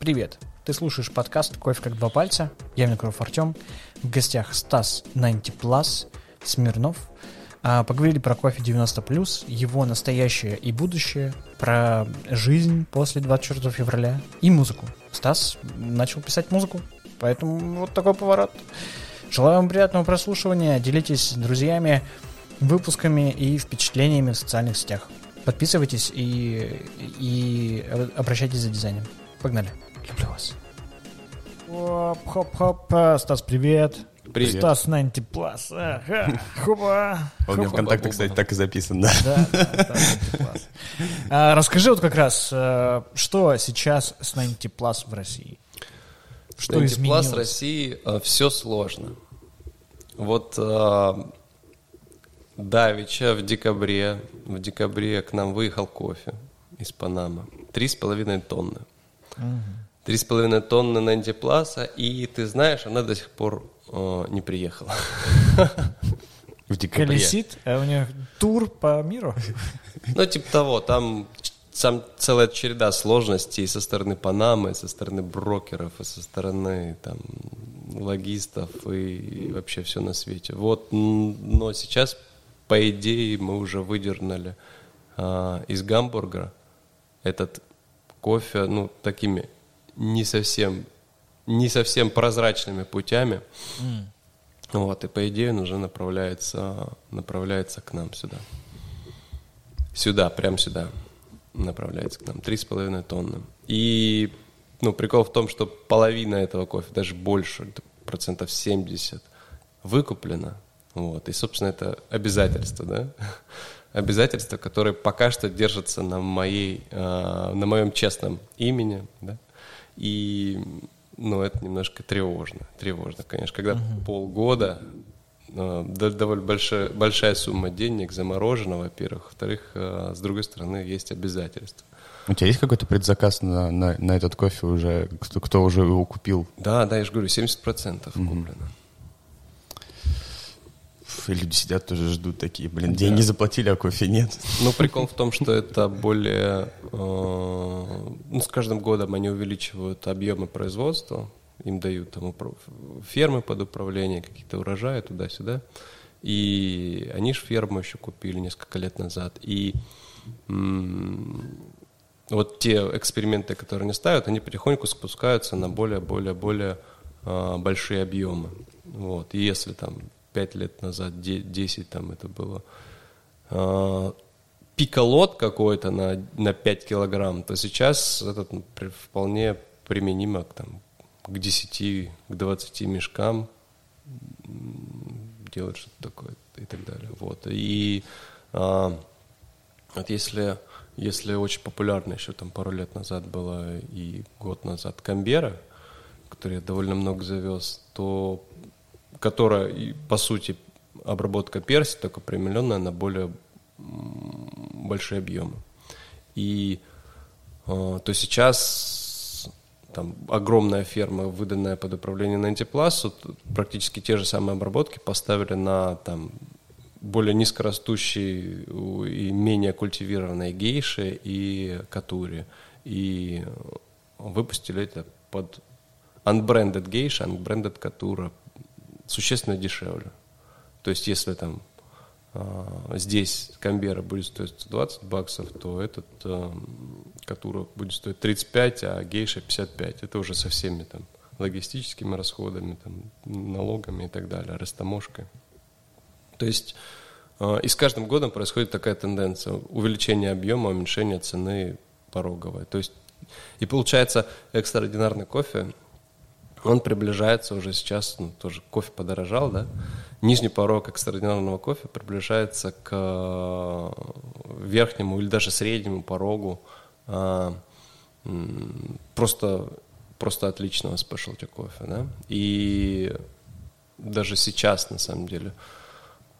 Привет! Ты слушаешь подкаст «Кофе как два пальца». Я Микров Артем. В гостях Стас 90+, Смирнов. А, поговорили про кофе 90+, его настоящее и будущее, про жизнь после 24 февраля и музыку. Стас начал писать музыку, поэтому вот такой поворот. Желаю вам приятного прослушивания, делитесь с друзьями выпусками и впечатлениями в социальных сетях. Подписывайтесь и, и обращайтесь за дизайном. Погнали. Люблю вас. Оп, хоп, хоп, э, Стас, привет. Привет. Стас 90 плюс. Ага. Хуба. У меня ВКонтакте, кстати, так и записано. да. Да, да, а, Расскажи вот как раз, э, что сейчас с 90 плюс в России? Что 90 изменилось? В России э, все сложно. Вот Давича в декабре, в декабре к нам выехал кофе из Панамы. Три с половиной тонны. Угу. 3,5 тонны на антипласа и ты знаешь, она до сих пор о, не приехала. В декабре. Колесит, а у нее тур по миру? Ну, типа того, там сам целая череда сложностей со стороны Панамы, со стороны брокеров, и со стороны там, логистов и вообще все на свете. Вот, но сейчас, по идее, мы уже выдернули а, из Гамбурга этот кофе, ну, такими не совсем, не совсем прозрачными путями. Mm. Вот, и по идее он уже направляется, направляется к нам сюда. Сюда, прям сюда направляется к нам. Три с половиной тонны. И, ну, прикол в том, что половина этого кофе, даже больше, процентов 70, выкуплена. Вот, и, собственно, это обязательство, да? обязательства, которые пока что держатся на, моей, э, на моем честном имени, да, и, ну, это немножко тревожно, тревожно, конечно, когда угу. полгода э, довольно большая, большая сумма денег заморожена, во-первых, во-вторых, э, с другой стороны, есть обязательства. У тебя есть какой-то предзаказ на, на, на этот кофе уже? Кто, кто уже его купил? Да, да, я же говорю, 70% угу. куплено и люди сидят тоже ждут такие, блин, деньги заплатили, а кофе нет. Ну, прикол в том, что это более... Э, ну, с каждым годом они увеличивают объемы производства, им дают там фермы под управление, какие-то урожаи туда-сюда. И они же ферму еще купили несколько лет назад. И вот те эксперименты, которые они ставят, они потихоньку спускаются на более-более-более э, большие объемы. Вот. И если там 5 лет назад, 10 там это было, а, пиколот какой-то на, на 5 килограмм, то сейчас это ну, вполне применимо к, там, к 10, к 20 мешкам делать что-то такое и так далее. Вот. И а, вот если, если очень популярно еще там пару лет назад было и год назад Камбера, который я довольно много завез, то которая, по сути, обработка перси, только примененная на более большие объемы. И э, то сейчас там огромная ферма, выданная под управление на антиплас, практически те же самые обработки поставили на там более низкорастущие и менее культивированные гейши и катури. И выпустили это под unbranded гейша, unbranded катура, существенно дешевле. То есть, если там э, здесь Камбера будет стоить 120 баксов, то этот э, Катура будет стоить 35, а Гейша 55. Это уже со всеми там логистическими расходами, там, налогами и так далее, растаможкой. То есть э, и с каждым годом происходит такая тенденция увеличения объема, уменьшения цены пороговой. То есть и получается экстраординарный кофе он приближается уже сейчас, ну, тоже кофе подорожал, да, нижний порог экстраординарного кофе приближается к э, верхнему или даже среднему порогу а, просто, просто отличного спешлти кофе, да, и даже сейчас, на самом деле,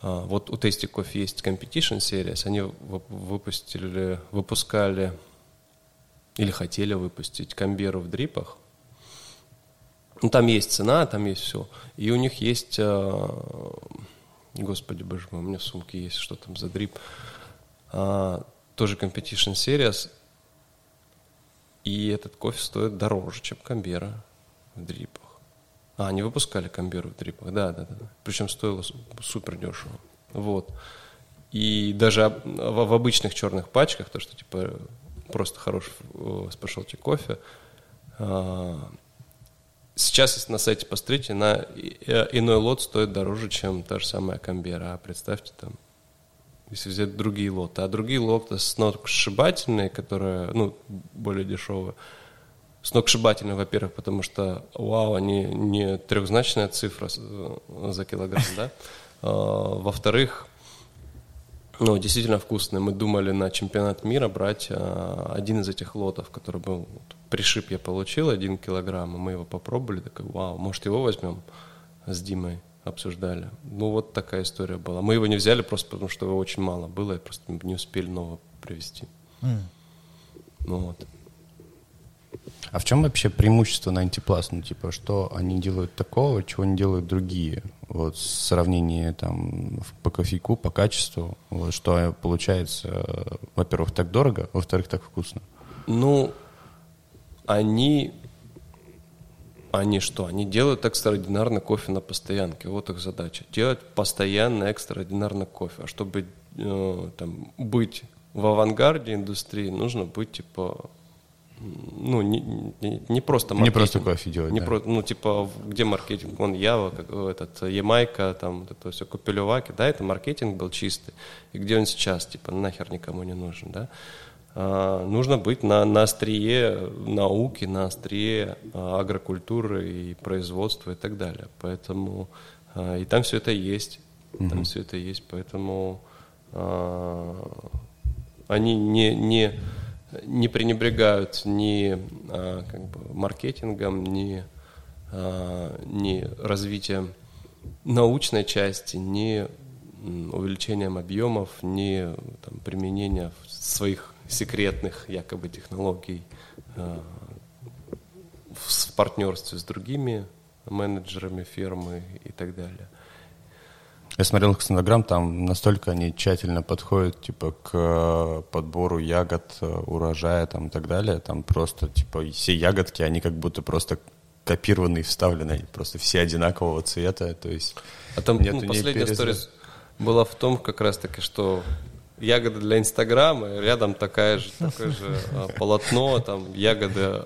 а, вот у Tasty Coffee есть Competition Series, они выпустили, выпускали или хотели выпустить камберу в дрипах, ну, там есть цена, там есть все. И у них есть, э, господи боже мой, у меня в сумке есть, что там за дрип, а, тоже Competition Series. И этот кофе стоит дороже, чем Камбера в дрипах. А, они выпускали Камберу в дрипах, да, да, да. Причем стоило супер дешево. Вот. И даже в, в обычных черных пачках, то, что типа просто хороший спешлти кофе, а, сейчас, если на сайте посмотрите, на э, иной лот стоит дороже, чем та же самая Камбера. А представьте там, если взять другие лоты. А другие лоты сногсшибательные, которые, ну, более дешевые, сногсшибательные, во-первых, потому что, вау, они не трехзначная цифра за килограмм, да? А, во-вторых, ну, действительно вкусные. Мы думали на чемпионат мира брать а, один из этих лотов, который был пришиб я получил, один килограмм, и мы его попробовали, такой, вау, может его возьмем с Димой, обсуждали. Ну, вот такая история была. Мы его не взяли просто потому, что его очень мало было, и просто не успели нового привезти. Mm. Ну вот. А в чем вообще преимущество 90 Plus? Ну, типа, что они делают такого, чего не делают другие? Вот в сравнении там по кофейку, по качеству, вот, что получается, во-первых, так дорого, во-вторых, так вкусно. Ну, они они что? Они делают экстраординарный кофе на постоянке. Вот их задача. Делать постоянно экстраординарный кофе. А чтобы э, там, быть в авангарде индустрии, нужно быть типа ну, не, не, просто маркетинг. Не просто кофе делать, не да. про, Ну, типа, где маркетинг? Вон Ява, как, этот, Ямайка, там, вот это все, Купелюваки, да, это маркетинг был чистый. И где он сейчас? Типа, нахер никому не нужен, да? А, нужно быть на, на острие науки, на острие а, агрокультуры и производства и так далее. Поэтому, а, и там все это есть, там mm все это есть, поэтому они не, не не пренебрегают ни а, как бы, маркетингом, ни, а, ни развитием научной части, ни увеличением объемов, ни там, применения своих секретных якобы технологий а, в партнерстве с другими менеджерами фирмы и так далее. Я смотрел их Инстаграм, там настолько они тщательно подходят, типа, к э, подбору ягод, э, урожая, там, и так далее. Там просто, типа, все ягодки, они как будто просто копированы и вставлены, просто все одинакового цвета, то есть... А там ну, последняя история была в том, как раз-таки, что ягоды для Инстаграма, рядом такая же, такое же а, полотно, там ягоды...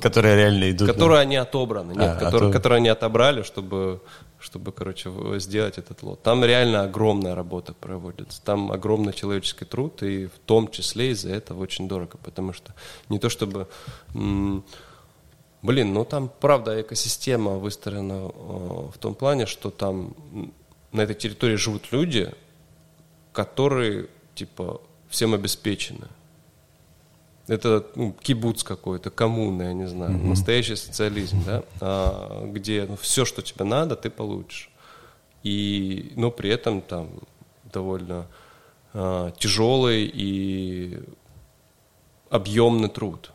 Которые реально идут. Которые они отобраны, нет, а, которые, отоб... которые они отобрали, чтобы чтобы, короче, сделать этот лот. Там реально огромная работа проводится, там огромный человеческий труд, и в том числе из-за этого очень дорого, потому что не то чтобы... Блин, ну там, правда, экосистема выстроена э, в том плане, что там на этой территории живут люди, которые, типа, всем обеспечены. Это ну, кибуц какой-то, коммуна, я не знаю, mm-hmm. настоящий социализм, да, а, где ну, все, что тебе надо, ты получишь. И, но при этом там довольно а, тяжелый и объемный труд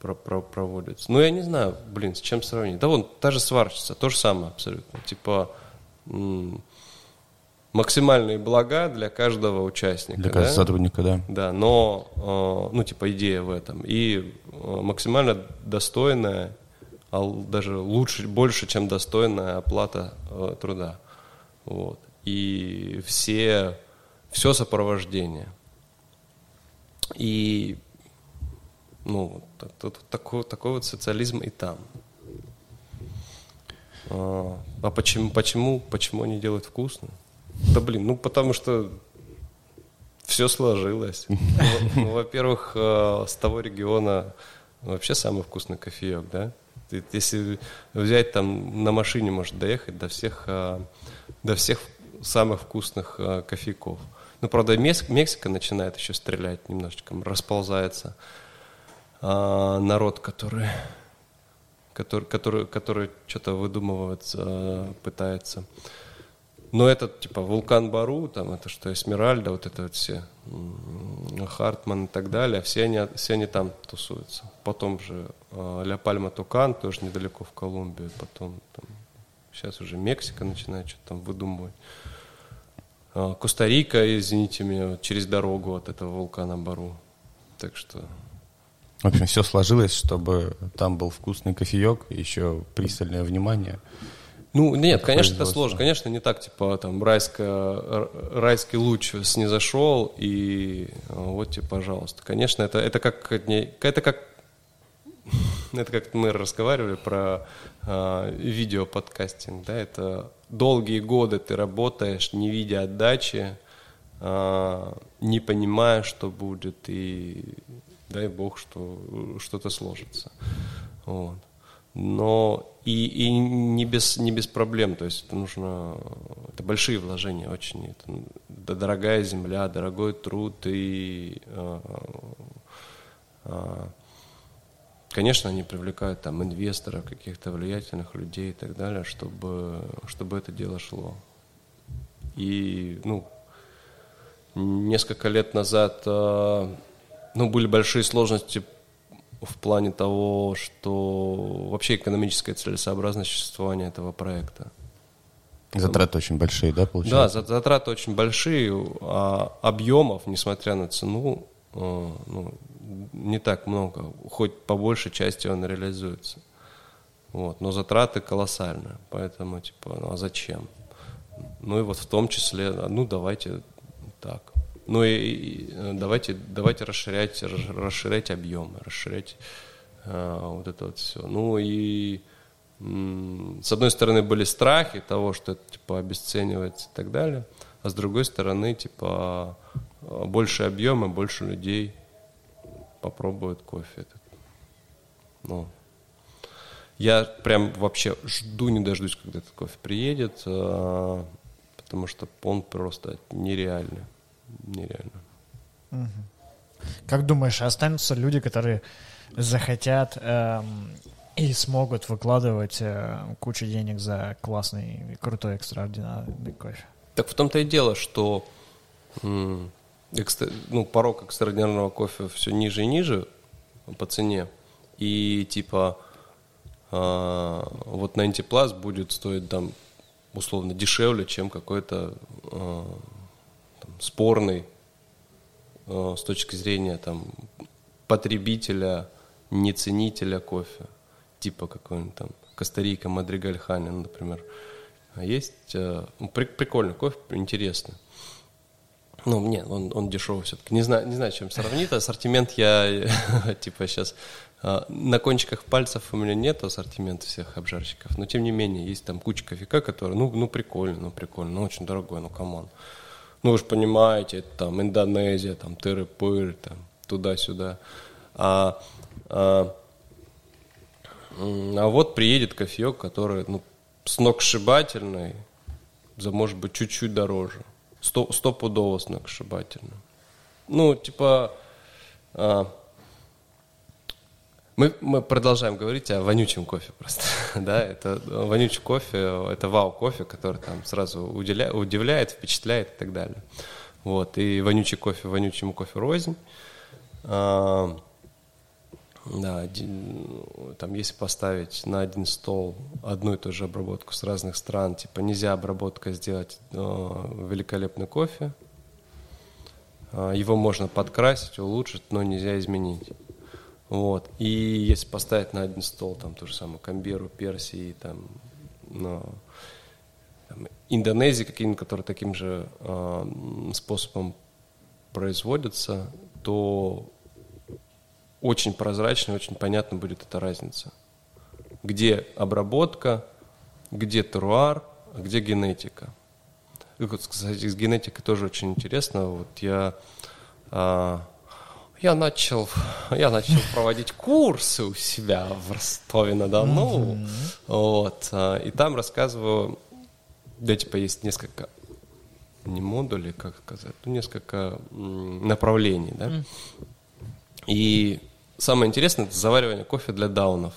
про про проводится. Ну, я не знаю, блин, с чем сравнить. Да вон, та же сварщица, то же самое абсолютно. Типа, максимальные блага для каждого участника. Для каждого да? сотрудника, да. Да, но, э, ну, типа, идея в этом. И э, максимально достойная, а даже лучше, больше, чем достойная оплата э, труда. Вот. И все, все сопровождение. И, ну, такой, такой вот социализм и там. А, а почему, почему, почему они делают вкусно? Да блин, ну потому что все сложилось. Ну, во-первых, э, с того региона вообще самый вкусный кофеек, да? Если взять там на машине, может доехать до всех, э, до всех самых вкусных э, кофейков. Ну, правда, Мексика начинает еще стрелять немножечко, расползается народ, который, который, который, который что-то выдумывает, пытается. Но этот, типа, вулкан Бару, там, это что, Эсмеральда, вот это вот все, Хартман и так далее, все они, все они там тусуются. Потом же э, Ля Пальма Тукан, тоже недалеко в Колумбии, потом там, сейчас уже Мексика начинает что-то там выдумывать. Э, Коста-Рика, извините меня, через дорогу от этого вулкана Бару. Так что В общем, все сложилось, чтобы там был вкусный кофеек, еще пристальное внимание. Ну, нет, конечно, это сложно. Конечно, не так, типа, там, райская, райский луч снизошел, и э, вот тебе, пожалуйста. Конечно, это, это как, это как, это как мы разговаривали про э, видеоподкастинг, да, это долгие годы ты работаешь, не видя отдачи, э, не понимая, что будет, и дай бог, что что-то сложится. Вот но и, и не, без, не без проблем, то есть это нужно, это большие вложения очень, это, это дорогая земля, дорогой труд. И, э, э, конечно, они привлекают там инвесторов, каких-то влиятельных людей и так далее, чтобы, чтобы это дело шло. И, ну, несколько лет назад, э, ну, были большие сложности в плане того, что вообще экономическая целесообразность существования этого проекта. Затраты очень большие, да, получается? Да, затраты очень большие, а объемов, несмотря на цену, э, ну, не так много. Хоть по большей части он реализуется. Вот. Но затраты колоссальные. Поэтому, типа, ну а зачем? Ну и вот в том числе, ну давайте так. Ну и, и э, давайте, давайте расширять, расширять объемы, расширять э, вот это вот все. Ну и с одной стороны были страхи того, что это типа обесценивается и так далее, а с другой стороны типа э, больше объема, больше людей попробуют кофе этот. Ну, я прям вообще жду, не дождусь, когда этот кофе приедет, э, потому что он просто нереальный нереально. Как думаешь, останутся люди, которые захотят эм, и смогут выкладывать э, кучу денег за классный, крутой, экстраординарный кофе? Так в том-то и дело, что м, экстра, ну, порог экстраординарного кофе все ниже и ниже по цене. И типа э, вот 90 Plus будет стоить там условно дешевле, чем какой-то э, спорный э, с точки зрения там, потребителя, не ценителя кофе, типа какой-нибудь там Костарика, Мадригаль honey, например. Есть э, ну, при, прикольный кофе, интересно. Ну, нет, он, он дешевый все-таки. Не знаю, не знаю, чем сравнить. Ассортимент я, типа, сейчас... Э, на кончиках пальцев у меня нет ассортимента всех обжарщиков, но тем не менее есть там куча кофейка, который, ну, ну прикольно, ну прикольно, ну очень дорогой, ну come on ну вы же понимаете, там Индонезия, там тыры-пыры, там туда-сюда. А, а, а вот приедет кофеек, который ну, сногсшибательный, за может быть чуть-чуть дороже. Сто, стопудово сногсшибательный. Ну, типа, а, мы, мы продолжаем говорить о вонючем кофе просто. да, это вонючий кофе, это вау-кофе, который там сразу удивляет, удивляет, впечатляет и так далее. Вот, и вонючий кофе, вонючему кофе рознь. А, да, один, там если поставить на один стол одну и ту же обработку с разных стран, типа нельзя обработка сделать э, великолепный кофе, э, его можно подкрасить, улучшить, но нельзя изменить. Вот. И если поставить на один стол там ту же самую Камберу, Персии, там, ну, там, Индонезии какие-нибудь, которые таким же э, способом производятся, то очень прозрачно, очень понятно будет эта разница. Где обработка, где теруар, где генетика. И, вот, кстати, с генетикой тоже очень интересно. Вот я а, я начал, я начал проводить курсы у себя в Ростове-на-Дону. Mm-hmm. Вот, а, и там рассказываю, да, типа, есть несколько, не модулей, как сказать, ну, несколько направлений, да. Mm. И самое интересное – это заваривание кофе для даунов.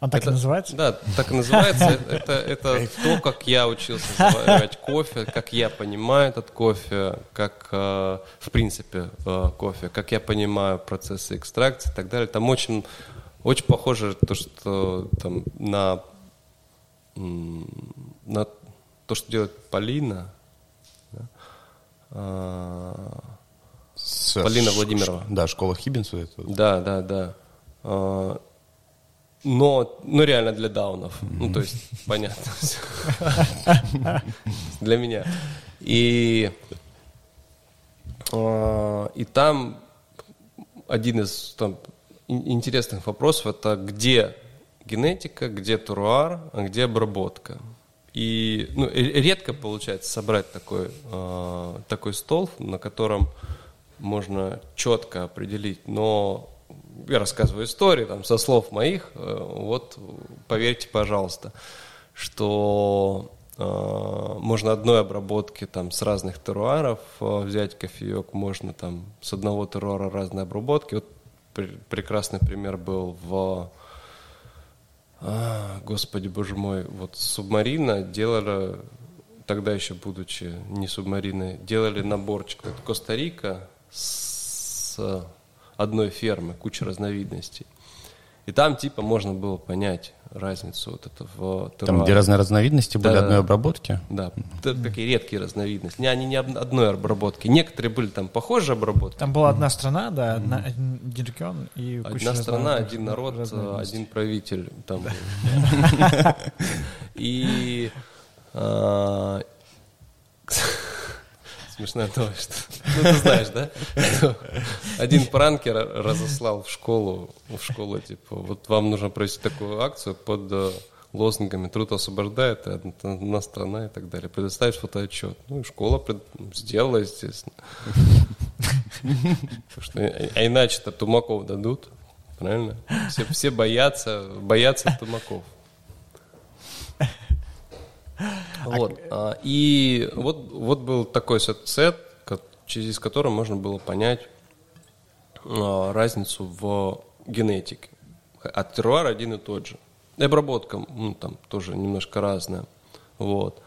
Он так это, и называется? Да, так и называется. Это, это то, как я учился заваривать кофе, как я понимаю этот кофе, как, э, в принципе, э, кофе, как я понимаю процессы экстракции и так далее. Там очень, очень похоже то, что там на, на то, что делает Полина. Да? С С- Полина Владимирова. ш- Да, школа Хиббинс. вот это. Да, да, да. Но, ну, реально для даунов. Ну, то есть, понятно. Для меня. И, а, и там один из там, ин- интересных вопросов это где генетика, где туруар, а где обработка. И ну, э- редко получается собрать такой, а, такой стол, на котором можно четко определить, но я рассказываю историю там, со слов моих, э, вот поверьте, пожалуйста, что э, можно одной обработки там с разных теруаров э, взять кофеек, можно там с одного теруара разные обработки. Вот пр- прекрасный пример был в а, господи, боже мой, вот субмарина делали, тогда еще будучи не субмариной, делали наборчик. Вот Коста-Рика с одной фермы, куча разновидностей. И там типа можно было понять разницу вот это в Там, где разные разновидности были Да-да-да. одной обработки. Да, это такие редкие разновидности. Не, они не одной обработки. Некоторые были там похожие обработки. Там была одна страна, да, одна, один регион и куча Одна страна, один народ, э, один правитель. Там. И а, смешная новость. Ну, ты знаешь, да? Один пранкер разослал в школу, в школу, типа, вот вам нужно провести такую акцию под э, лозунгами «Труд освобождает», и «Одна страна» и так далее. Предоставить фотоотчет. Ну, и школа пред- сделала, естественно. Что, а иначе-то тумаков дадут, правильно? Все боятся, боятся тумаков. Вот. а, И вот, вот был такой сет, сет, ко- через который можно было понять а, разницу в генетике. А теруар один и тот же. И обработка ну, там тоже немножко разная. Вот.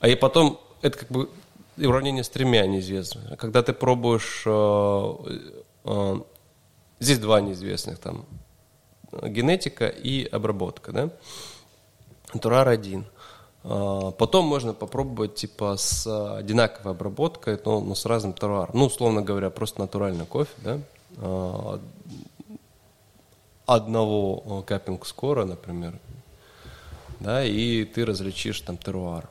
А и потом, это как бы и уравнение с тремя неизвестными. Когда ты пробуешь... э, э, здесь два неизвестных, там, генетика и обработка, да? Турар один. А, Потом можно попробовать типа с одинаковой обработкой, но, но с разным туруаром. Ну, условно говоря, просто натуральный кофе, да? А, Одного капинг скора, например, да, и ты различишь там теруар.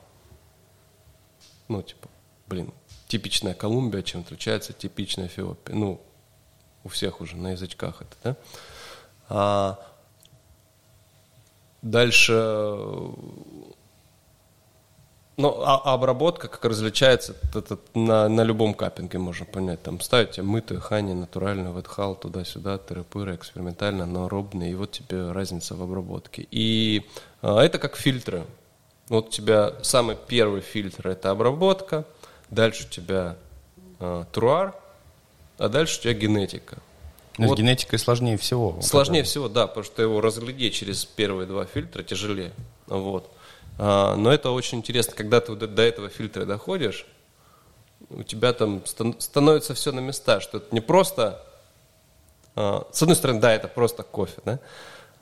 Ну, типа, блин, типичная Колумбия, чем отличается типичная Эфиопия. Ну, у всех уже на язычках это, да? А дальше, ну, а, а обработка как различается это, на, на любом каппинге можно понять. Там ставите мытую, хани, натурально, ветхал, туда-сюда, терапыры, экспериментально, анаэробные, и вот тебе разница в обработке. И а, это как фильтры. Вот у тебя самый первый фильтр – это обработка, дальше у тебя а, труар, а дальше у тебя генетика. Но Вот с генетикой сложнее всего. Сложнее всего, да, потому что его разглядеть через первые два фильтра тяжелее. Вот. А, но это очень интересно, когда ты вот до этого фильтра доходишь, у тебя там стан- становится все на места, что это не просто... а, с одной стороны, да, это просто кофе, да,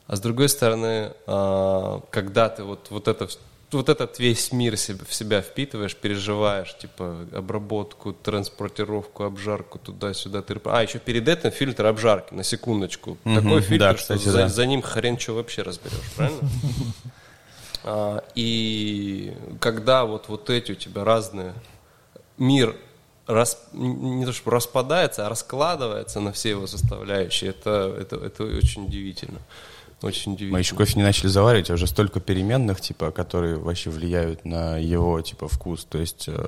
а с другой стороны, а, когда ты вот, вот это вот этот весь мир в себя впитываешь, переживаешь, типа, обработку, транспортировку, обжарку туда-сюда. Ты... А, еще перед этим фильтр обжарки, на секундочку. Такой фильтр, да, что кстати, за, да. за ним хрен что вообще разберешь, правильно? А, И когда вот, вот эти у тебя разные... Мир рас- не то чтобы распадается, а раскладывается на все его составляющие, это, это, это очень удивительно. Очень удивительно. Мы еще кофе не начали заваривать, а уже столько переменных, типа, которые вообще влияют на его, типа, вкус. То есть э,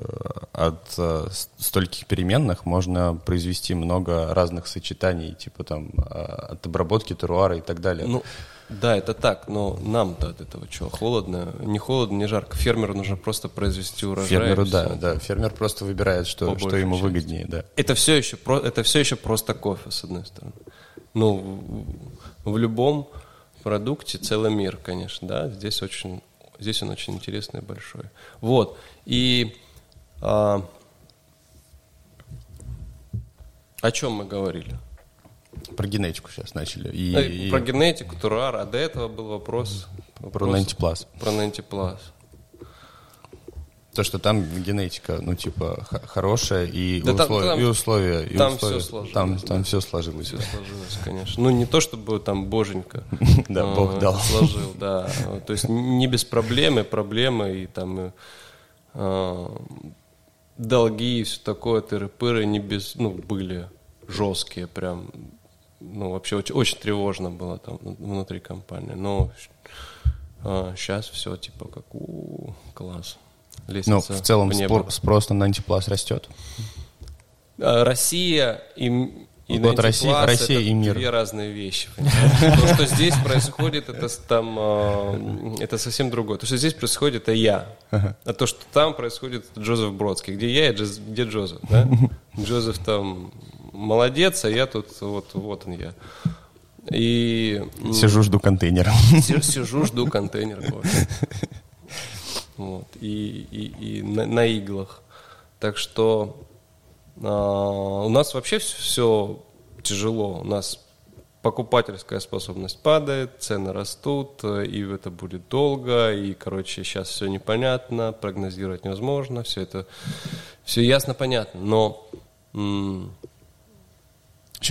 от э, стольких переменных можно произвести много разных сочетаний, типа, там, э, от обработки теруара и так далее. Ну, да, это так, но нам-то от этого что, холодно? Не холодно, не жарко. Фермеру нужно просто произвести урожай. Фермеру, да, да. Фермер просто выбирает, что, что ему части. выгоднее, да. Это все еще, это все еще просто кофе, с одной стороны. Ну, в, в любом продукте целый мир, конечно, да. Здесь очень, здесь он очень интересный и большой. Вот. И а, о чем мы говорили? Про генетику сейчас начали. И, Э, и Про генетику, туруар, а до этого был вопрос... про вопрос 90 Plus. Про 90 Plus. То, что там генетика, ну, типа, хорошая, и, Да условия, там- и условия, и там условия. всё сложилось, Там, да. там все сложилось. Все сложилось, конечно. Ну, не то, чтобы там боженька Да, э, Бог это дал. сложил, да. То есть не без проблемы, проблемы и там и, э, долги и все такое, тыры-пыры не без, ну, были жесткие прям. Ну, вообще очень, очень тревожно было там внутри компании. Но сейчас все типа как у класс. Ну, Лестница в целом в спор- спрос на 90 Plus растет. А, Россия и, и Вот 90 Россия- Россия это и мир. две разные вещи. понимаешь? То, что здесь происходит, это там а, это совсем другое. То, что здесь происходит, это я. А то, что там происходит, это Джозеф Бродский. Где я, и Джоз- где Джозеф? да? Джозеф там молодец, а я тут вот вот он я. И Сижу, жду контейнер. Си- Сижу, жду контейнер кофе. Вот. И, и, и на, на иглах. Так что а, у нас вообще все тяжело. У нас покупательская способность падает, цены растут, э, и это будет долго, и, короче, сейчас все непонятно, прогнозировать невозможно, все это, все ясно, понятно, но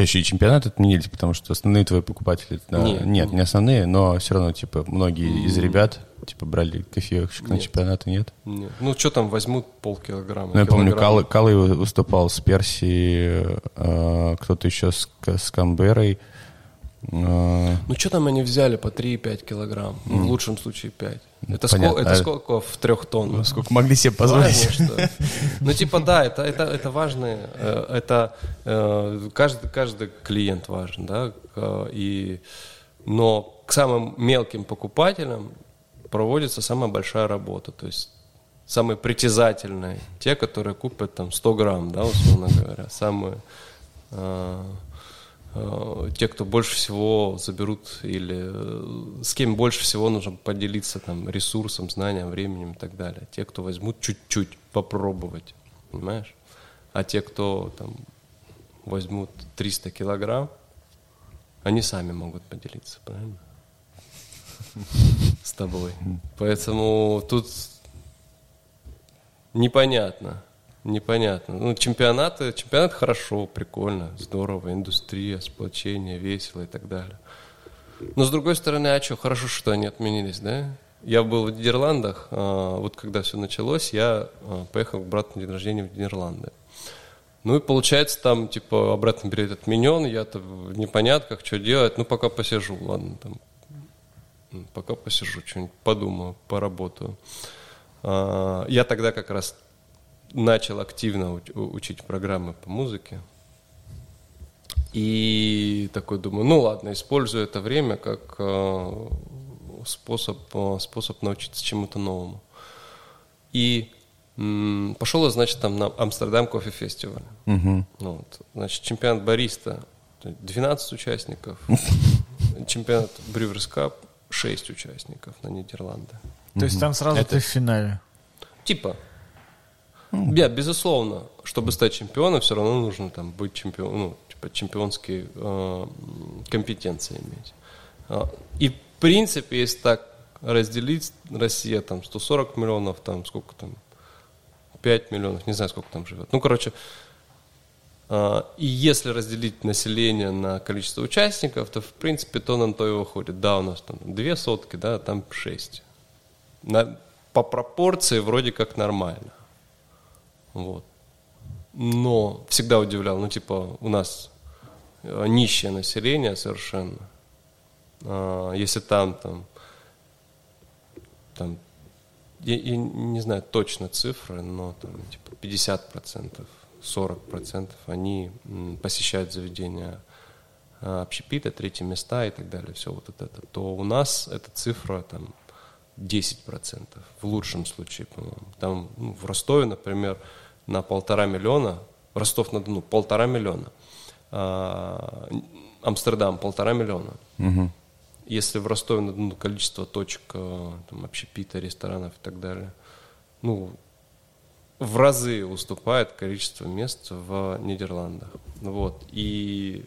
еще и чемпионат отменили, потому что основные твои покупатели... да, Нет. нет, не основные, но все равно, типа, многие из ребят, типа, брали кофеек на чемпионаты, нет? нет. ну что там возьмут полкилограмма? Ну, я помню? Калы, Калы выступал с Перси, э, кто-то еще с, с Камберой. Э, Ну что там они взяли по 3-5 килограмм? Ну, В лучшем случае 5. Это, сколько, это А- сколько в трех тоннах? сколько могли себе Важно, позволить? что- Ну, типа, да, это, это, это важно, э, это э, каждый, каждый клиент важен, да, и, но к самым мелким покупателям проводится самая большая работа, то есть самые притязательные, те, которые купят там 100 грамм, да, условно говоря, самые, э, те, кто больше всего заберут или э, с кем больше всего нужно поделиться там ресурсом, знанием, временем и так далее. Те, кто возьмут чуть-чуть попробовать, понимаешь? А те, кто там возьмут 300 килограмм, они сами могут поделиться, правильно? С тобой. Поэтому тут непонятно. Непонятно. Ну, чемпионаты, чемпионат хорошо, прикольно, здорово, индустрия, сплочение, весело и так далее. Но с другой стороны, а что, хорошо, что они отменились, да? Я был в Нидерландах, а, вот когда все началось, я а, поехал к брату на день рождения в Нидерланды. Ну и получается там, типа, обратный билет отменен, я-то в непонятках, что делать, ну пока посижу, ладно, там, пока посижу, что-нибудь подумаю, поработаю. А, Я тогда как раз начал активно учить программы по музыке. И такой думаю, ну ладно, использую это время как э, способ, э, способ научиться чему-то новому. И м, пошел я, значит, там на Амстердам кофе фестиваль. Ну, вот, значит, чемпионат бариста 12 участников, чемпионат Brewers Cup 6 участников на Нидерланды. То есть там сразу ты в финале. Типа. Да, безусловно, чтобы стать чемпионом, все равно нужно там быть чемпионом, ну, типа чемпионские э, компетенции иметь. А, И в принципе, если так разделить, Россия там 140 миллионов, там сколько там, 5 миллионов, не знаю, сколько там живет. Ну, короче, а, и если разделить население на количество участников, то, в принципе, то на то и выходит. Да, у нас там две сотки, да, там шесть. На- по пропорции вроде как нормально. Вот. Но всегда удивлял, ну, типа, у нас э, нищее население совершенно. А, если там, там, там, я, я не знаю точно цифры, но там, типа, 50%, 40% они посещают заведения а, общепита, третьи места и так далее, все вот это, то у нас эта цифра там 10%, в лучшем случае, по-моему. Там ну, в Ростове, например, на полтора миллиона, Ростов-на-Дону полтора миллиона, а, Амстердам полтора миллиона. Мгм. Если в Ростове-на-Дону количество точек э, там, общепита, ресторанов и так далее, ну, в разы уступает количество мест в Нидерландах. Вот. И,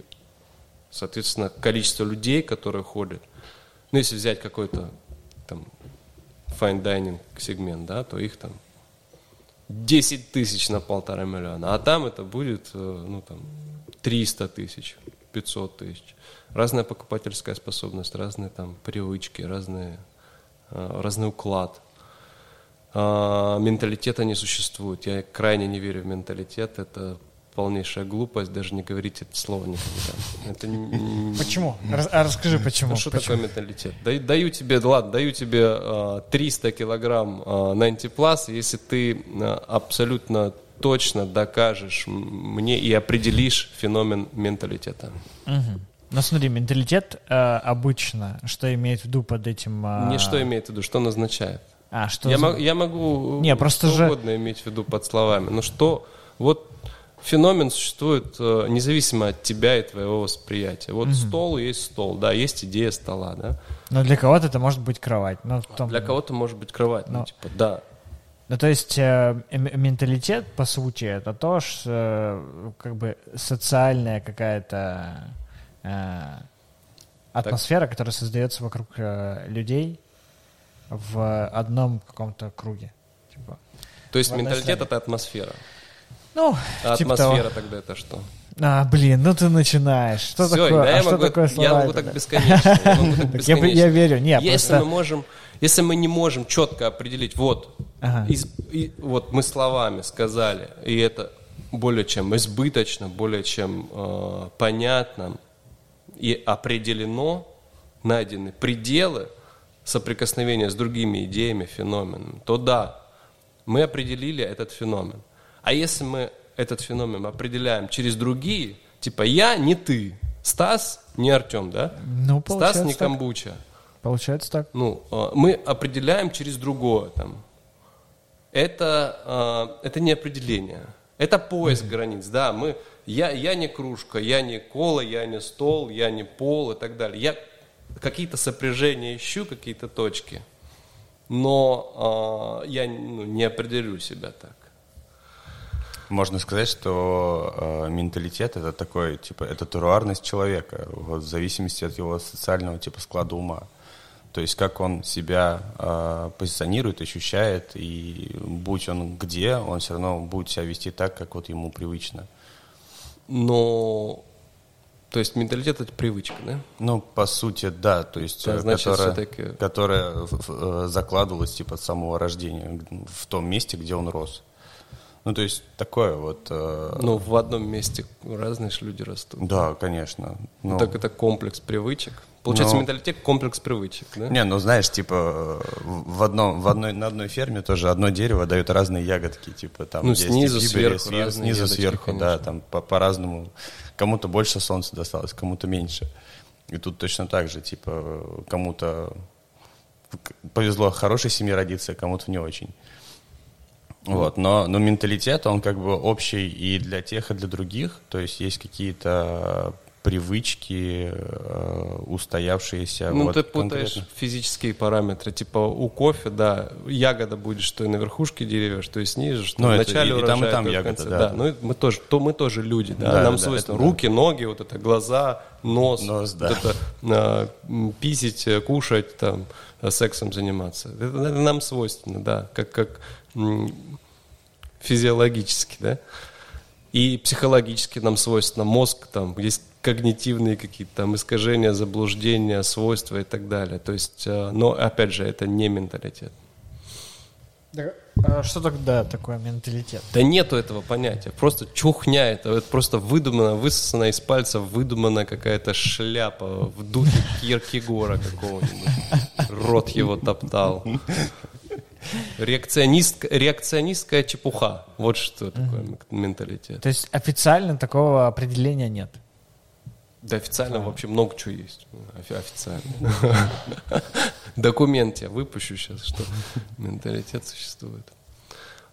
соответственно, количество людей, которые ходят, ну, если взять какой-то там fine dining сегмент, да, то их там 10 тысяч на полтора миллиона, а там это будет, э, ну, там, 300 тысяч, 500 тысяч. Разная покупательская способность, разные там привычки, разные, э, разный уклад. А, менталитета не существует. Я крайне не верю в менталитет. Это полнейшая глупость, даже не говорить это слово никогда. Это почему? Рас, а расскажи, почему. Ну, что почему? такое менталитет? Даю, даю тебе, ладно, даю тебе э, 300 килограмм э, 90 plus, если ты абсолютно точно докажешь мне и определишь феномен менталитета. Угу. Ну смотри, менталитет э, обычно, что имеет в виду под этим... Э... Не что имеет в виду, что назначает. А, что я, за... мог, я могу Не, просто что же... угодно иметь в виду под словами. Но что, вот феномен существует э, независимо от тебя и твоего восприятия. Вот угу. стол есть стол, да, есть идея стола, да. Но для кого-то это может быть кровать. Но том... Для кого-то может быть кровать, Но... ну, типа, да. Ну, то есть э, менталитет, по сути, это то, что э, как бы социальная какая-то э, атмосфера, так. которая создается вокруг э, людей в одном каком-то круге. Типа, то есть менталитет — это атмосфера? Ну, а типа атмосфера того. тогда это что? А, блин, ну ты начинаешь. Что Все, такое? Да, а я что могу, такое слова? Я могу так бесконечно. Я, верю, нет, если мы можем, если мы не можем четко определить, вот, вот мы словами сказали, и это более чем избыточно, более чем э, понятно и определено, найдены пределы соприкосновения с другими идеями, феноменами, то да, мы определили этот феномен. А если мы этот феномен определяем через другие, типа я не ты, Стас не Артем, да? Ну, Стас не так. камбуча. Получается так. Ну, э, мы определяем через другое там. Это, э, это не определение. Это поиск mm-hmm. границ, да. Мы, я, я не кружка, я не кола, я не стол, я не пол и так далее. Я какие-то сопряжения ищу, какие-то точки, но э, я ну, не определю себя так. Можно сказать, что э, менталитет это такой, типа, это теруарность человека, вот, в зависимости от его социального типа склада ума. То есть как он себя э, позиционирует, ощущает, и будь он где, он все равно будет себя вести так, как вот ему привычно. Но то есть менталитет это привычка, да? Ну, по сути, да. То есть, да, значит, которая, которая закладывалась типа с самого рождения в том месте, где он рос. Ну, то есть такое вот... Э... Ну, в одном месте разные же люди растут. Да, конечно. Ну, так это комплекс привычек. Получается, Ну. менталитет комплекс привычек, да? Не, ну знаешь, типа в одном, в одной, на одной ферме тоже одно дерево дает разные ягодки, типа там Ну, есть снизу, фибри, сверху снизу, разные снизу, ягодки, сверху, да, конечно. там по- по-разному. Кому-то больше солнца досталось, кому-то меньше. И тут точно так же, типа кому-то повезло хорошей семье родиться, кому-то не очень. Вот, но, но менталитет, он как бы общий и для тех, и для других. То есть есть какие-то привычки, э, устоявшиеся. Ну, вот ты путаешь конкретно. физические параметры. Типа у кофе, да, ягода будет, что и на верхушке деревья, что и снизу, что Ну, в это начале и- и урожая, там, и там то в ягода, конце. да. Ну, и мы тоже, то мы тоже люди, да. Да, Нам да, свойственно это да. руки, ноги, вот это глаза, нос, Нос, вот да. это а, м, писить, э, кушать, там, э, сексом заниматься. Это, это нам свойственно, да, как, как физиологически, да. И психологически нам свойственно мозг, там есть когнитивные какие-то там искажения, заблуждения, свойства и так далее. То есть, э, но опять же, это не менталитет. А что тогда такое менталитет? Да нету этого понятия, просто чухня это, это просто выдумано, высосана из пальца, выдуманная какая-то шляпа в духе Киркегора какого-нибудь. Рот его топтал. Реакционист, реакционистская чепуха. Вот что такое менталитет. То есть официально такого определения нет. Да официально вообще много чего есть. Офи- Официально. Документ я выпущу сейчас, что менталитет существует.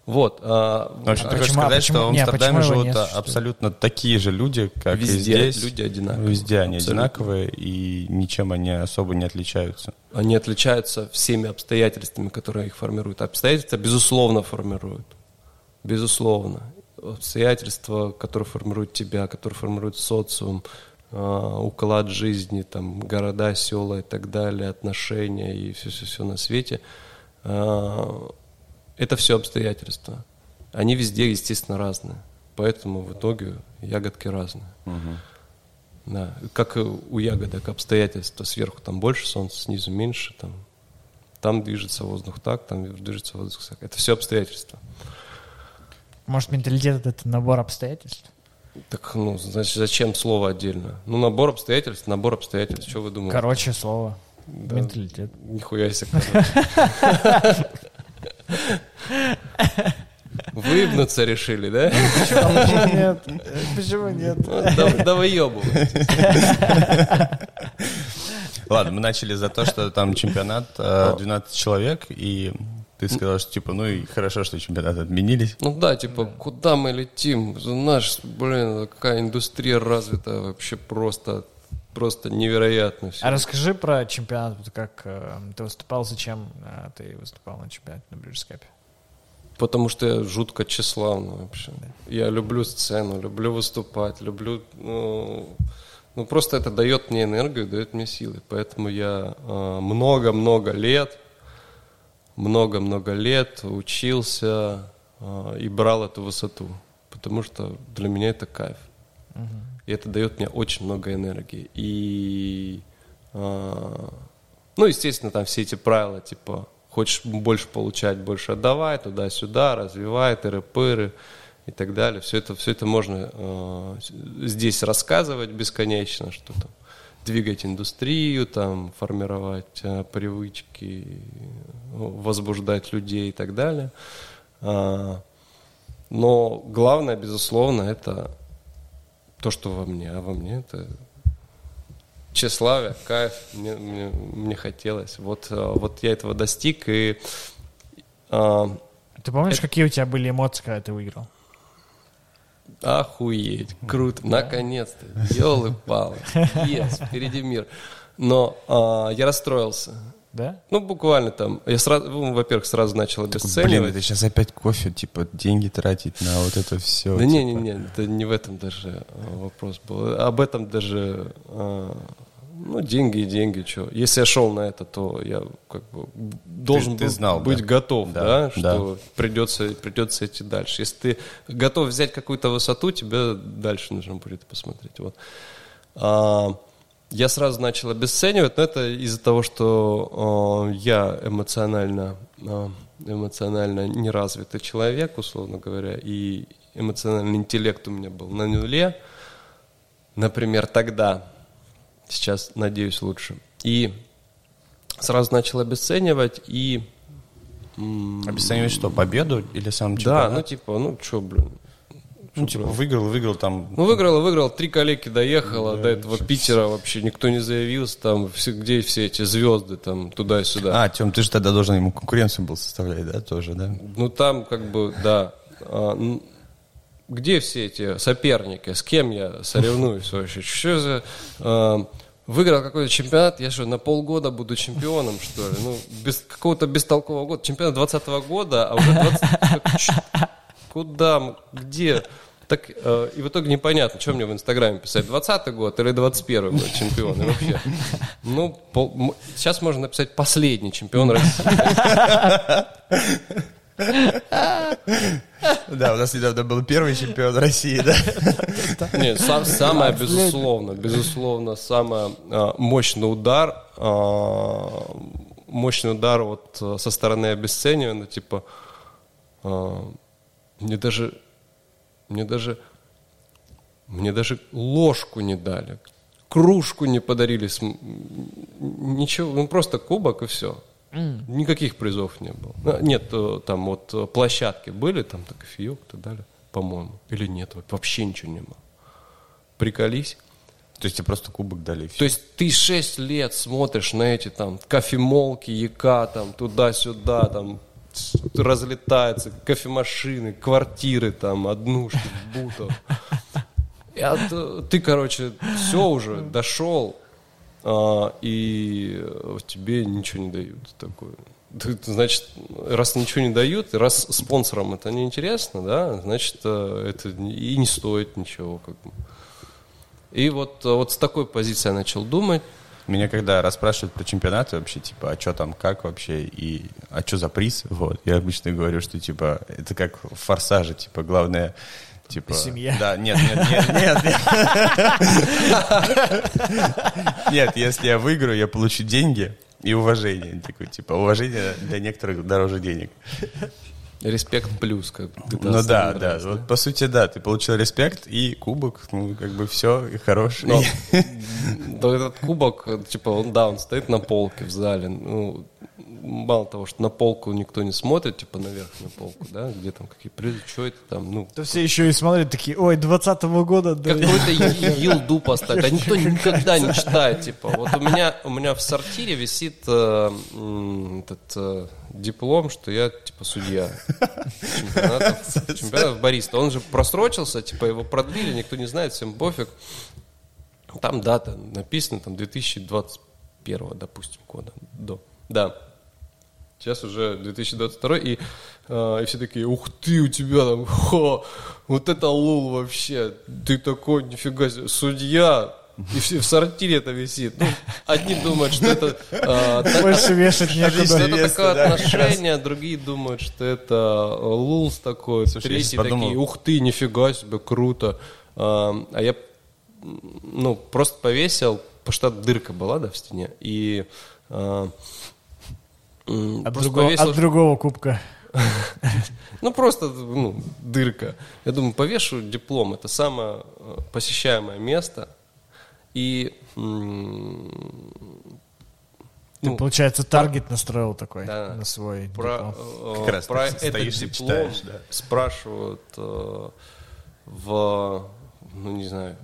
Вот. а, В общем, ты А хочешь почему- а сказать, почему- что в Амстердаме его живут абсолютно такие же люди, как Везде и здесь. люди одинаковые. Везде они Абсолютно. одинаковые, и ничем они особо не отличаются. Они отличаются всеми обстоятельствами, которые их формируют. Обстоятельства, безусловно, формируют. Безусловно. Обстоятельства, которые формируют тебя, которые формируют социум, а, уклад жизни, там, города, села и так далее, отношения и все-все-все на свете. Это все обстоятельства. Они везде, естественно, разные. Поэтому в итоге ягодки разные. Да. Как и у ягодок обстоятельства. Сверху там больше солнца, снизу меньше. Там, там движется воздух так, там движется воздух так. Это все обстоятельства. Может, менталитет — это набор обстоятельств? Так, ну, значит, зачем слово отдельно? Ну, набор обстоятельств, набор обстоятельств. Что вы думаете? Короче, слово. Да. Менталитет. Нихуя себе. Выебнуться решили, да? Почему нет? Почему нет? Ну, да- Да выебывайтесь. Ладно, мы начали за то, что там чемпионат э, 12 человек, и ты сказал, что типа, ну и хорошо, что чемпионат отменились. Ну да, типа, куда мы летим? Наш, блин, какая индустрия развита вообще просто, просто невероятно все. А расскажи про чемпионат, как э, ты выступал, зачем э, ты выступал на чемпионате на Брюджскапе? Потому что я жутко тщеславный вообще. Я люблю сцену, люблю выступать, люблю... Ну, ну, просто это дает мне энергию, дает мне силы. Поэтому я э, много-много лет, много-много лет учился э, и брал эту высоту. Потому что для меня это кайф. И это дает мне очень много энергии. И, э, ну, естественно, там все эти правила, типа, хочешь больше получать, больше отдавай, туда-сюда, развивай, тыры-пыры и так далее. Все это, все это можно э, здесь рассказывать бесконечно, что там двигать индустрию, там, формировать э, привычки, возбуждать людей и так далее. А, но главное, безусловно, это то, что во мне, а во мне это тщеславие, кайф, мне, мне, мне хотелось. Вот, э, вот я этого достиг, и а, Ты помнишь, какие у тебя были эмоции, когда ты выиграл? охуеть, круто, наконец-то, елы-палы, yes, впереди мир. Но а, я расстроился. Да? Ну, буквально там. Я сразу, ну, во-первых, сразу начал Блин, обесценивать. это сейчас опять кофе, типа, деньги тратить на вот это все. Да не, не, не, это не в этом даже а, вопрос был. Об этом даже, а, ну, деньги и деньги, что. Если я шел на это, то я как бы должен ты был знал, быть да? готов, Да, да, да. что придется, придется идти дальше. Если ты готов взять какую-то высоту, тебе дальше нужно будет посмотреть. Вот. А, я сразу начал обесценивать, но это из-за того, что э, я эмоционально, э, эмоционально неразвитый человек, условно говоря, и эмоциональный интеллект у меня был на нуле, например, тогда, сейчас, надеюсь, лучше. И сразу начал обесценивать, и... Обесценивать что, победу или сам Да, чемпионат? ну типа, ну что, блин. Ну, типа, выиграл, выиграл там... Ну, выиграл, выиграл, три коллеги доехало, до этого Питера вообще никто не заявился, там, все, где все эти звезды, там, туда и сюда. А, Тем, ты же тогда должен ему конкуренцию был составлять, да, тоже, да? Ну, там, как бы, да. А, где все эти соперники, с кем я соревнуюсь вообще? Что за... а, выиграл какой-то чемпионат, я что, на полгода буду чемпионом, что ли? Ну, без какого-то бестолкового года. Чемпионат 20 года, а уже 20... Куда? Где? Так, э, и в итоге непонятно, что мне в Инстаграме писать, 20 год или 21 год чемпион, и вообще. Ну, пол- м- сейчас можно написать последний чемпион России. Да, у нас недавно был первый чемпион России, да? Нет, сам- самое, безусловно, безусловно, самый мощный удар, а, мощный удар вот а, со стороны обесценивания, типа, а, мне даже, мне даже, мне даже ложку не дали, кружку не подарили, ничего, ну просто кубок и все. Никаких призов не было. А, Нет, э, там вот э, площадки были, там так кофеек и так далее, по-моему. Или нет, вообще ничего не было. Приколись. То есть тебе просто кубок дали. То есть ты 6 лет смотришь на эти там кофемолки, яка там туда-сюда, там разлетаются кофемашины, квартиры там, однушки, бутов. Э, ты, короче, все уже дошел, а, и тебе ничего не дают такое. Значит, раз ничего не дают, раз спонсорам это не интересно, да, значит, э, это и не стоит ничего. Как бы. И вот, э, вот с такой позиции я начал думать. Меня когда расспрашивают про чемпионаты вообще, типа, а что там, как вообще, и а что за приз, вот, я обычно говорю, что, типа, это как в «Форсаже», типа, главное, типа... Семья. Да, нет, нет, нет, нет. Нет, если я выиграю, я получу деньги и уважение. Такой, типа, уважение для некоторых дороже денег. Респект плюс, как GTA Ну да, да, Andreas, вот по сути, да, ты получил респект и кубок, ну, как бы все, и хороший. Но, но этот кубок, типа, он, да, он стоит на полке в зале. Ну, мало того, что на полку никто не смотрит, типа, на верхнюю полку, да, где там какие призы, что это там, ну, То все еще и смотрят такие, ой, 20-го года. да». какой-то елду поставить. А никто никогда не читает, типа. Вот у меня, у меня в сортире висит э, этот э, диплом, что я, типа, судья чемпионатов, чемпионатов бариста. Он же просрочился, типа, его продлили, никто не знает, всем пофиг. Там дата написана, там, 2021, допустим, года. До. Да. Сейчас уже 2022, и, э, и все такие, ух ты, у тебя там, хо, вот это лул вообще, ты такой, нифига себе, судья, и все в сортире это висит. Ну, одни думают, что это, э, Больше вешать что некуда. это такое да, отношение, другие думают, что это лулс такой, Слушай, третьи такие, ух ты, нифига себе, круто. А а я, ну, просто повесил, потому что дырка была, да, в стене, и а, От, другого, повесил, от другого кубка. ну, просто, ну, дырка. Я думаю, повешу диплом, это самое посещаемое место, и Ты, ну, получается, таргет настроил такой Да. на свой про, диплом. э, Как раз про этот диплом читаешь, да. спрашивают э, в, ну не знаю,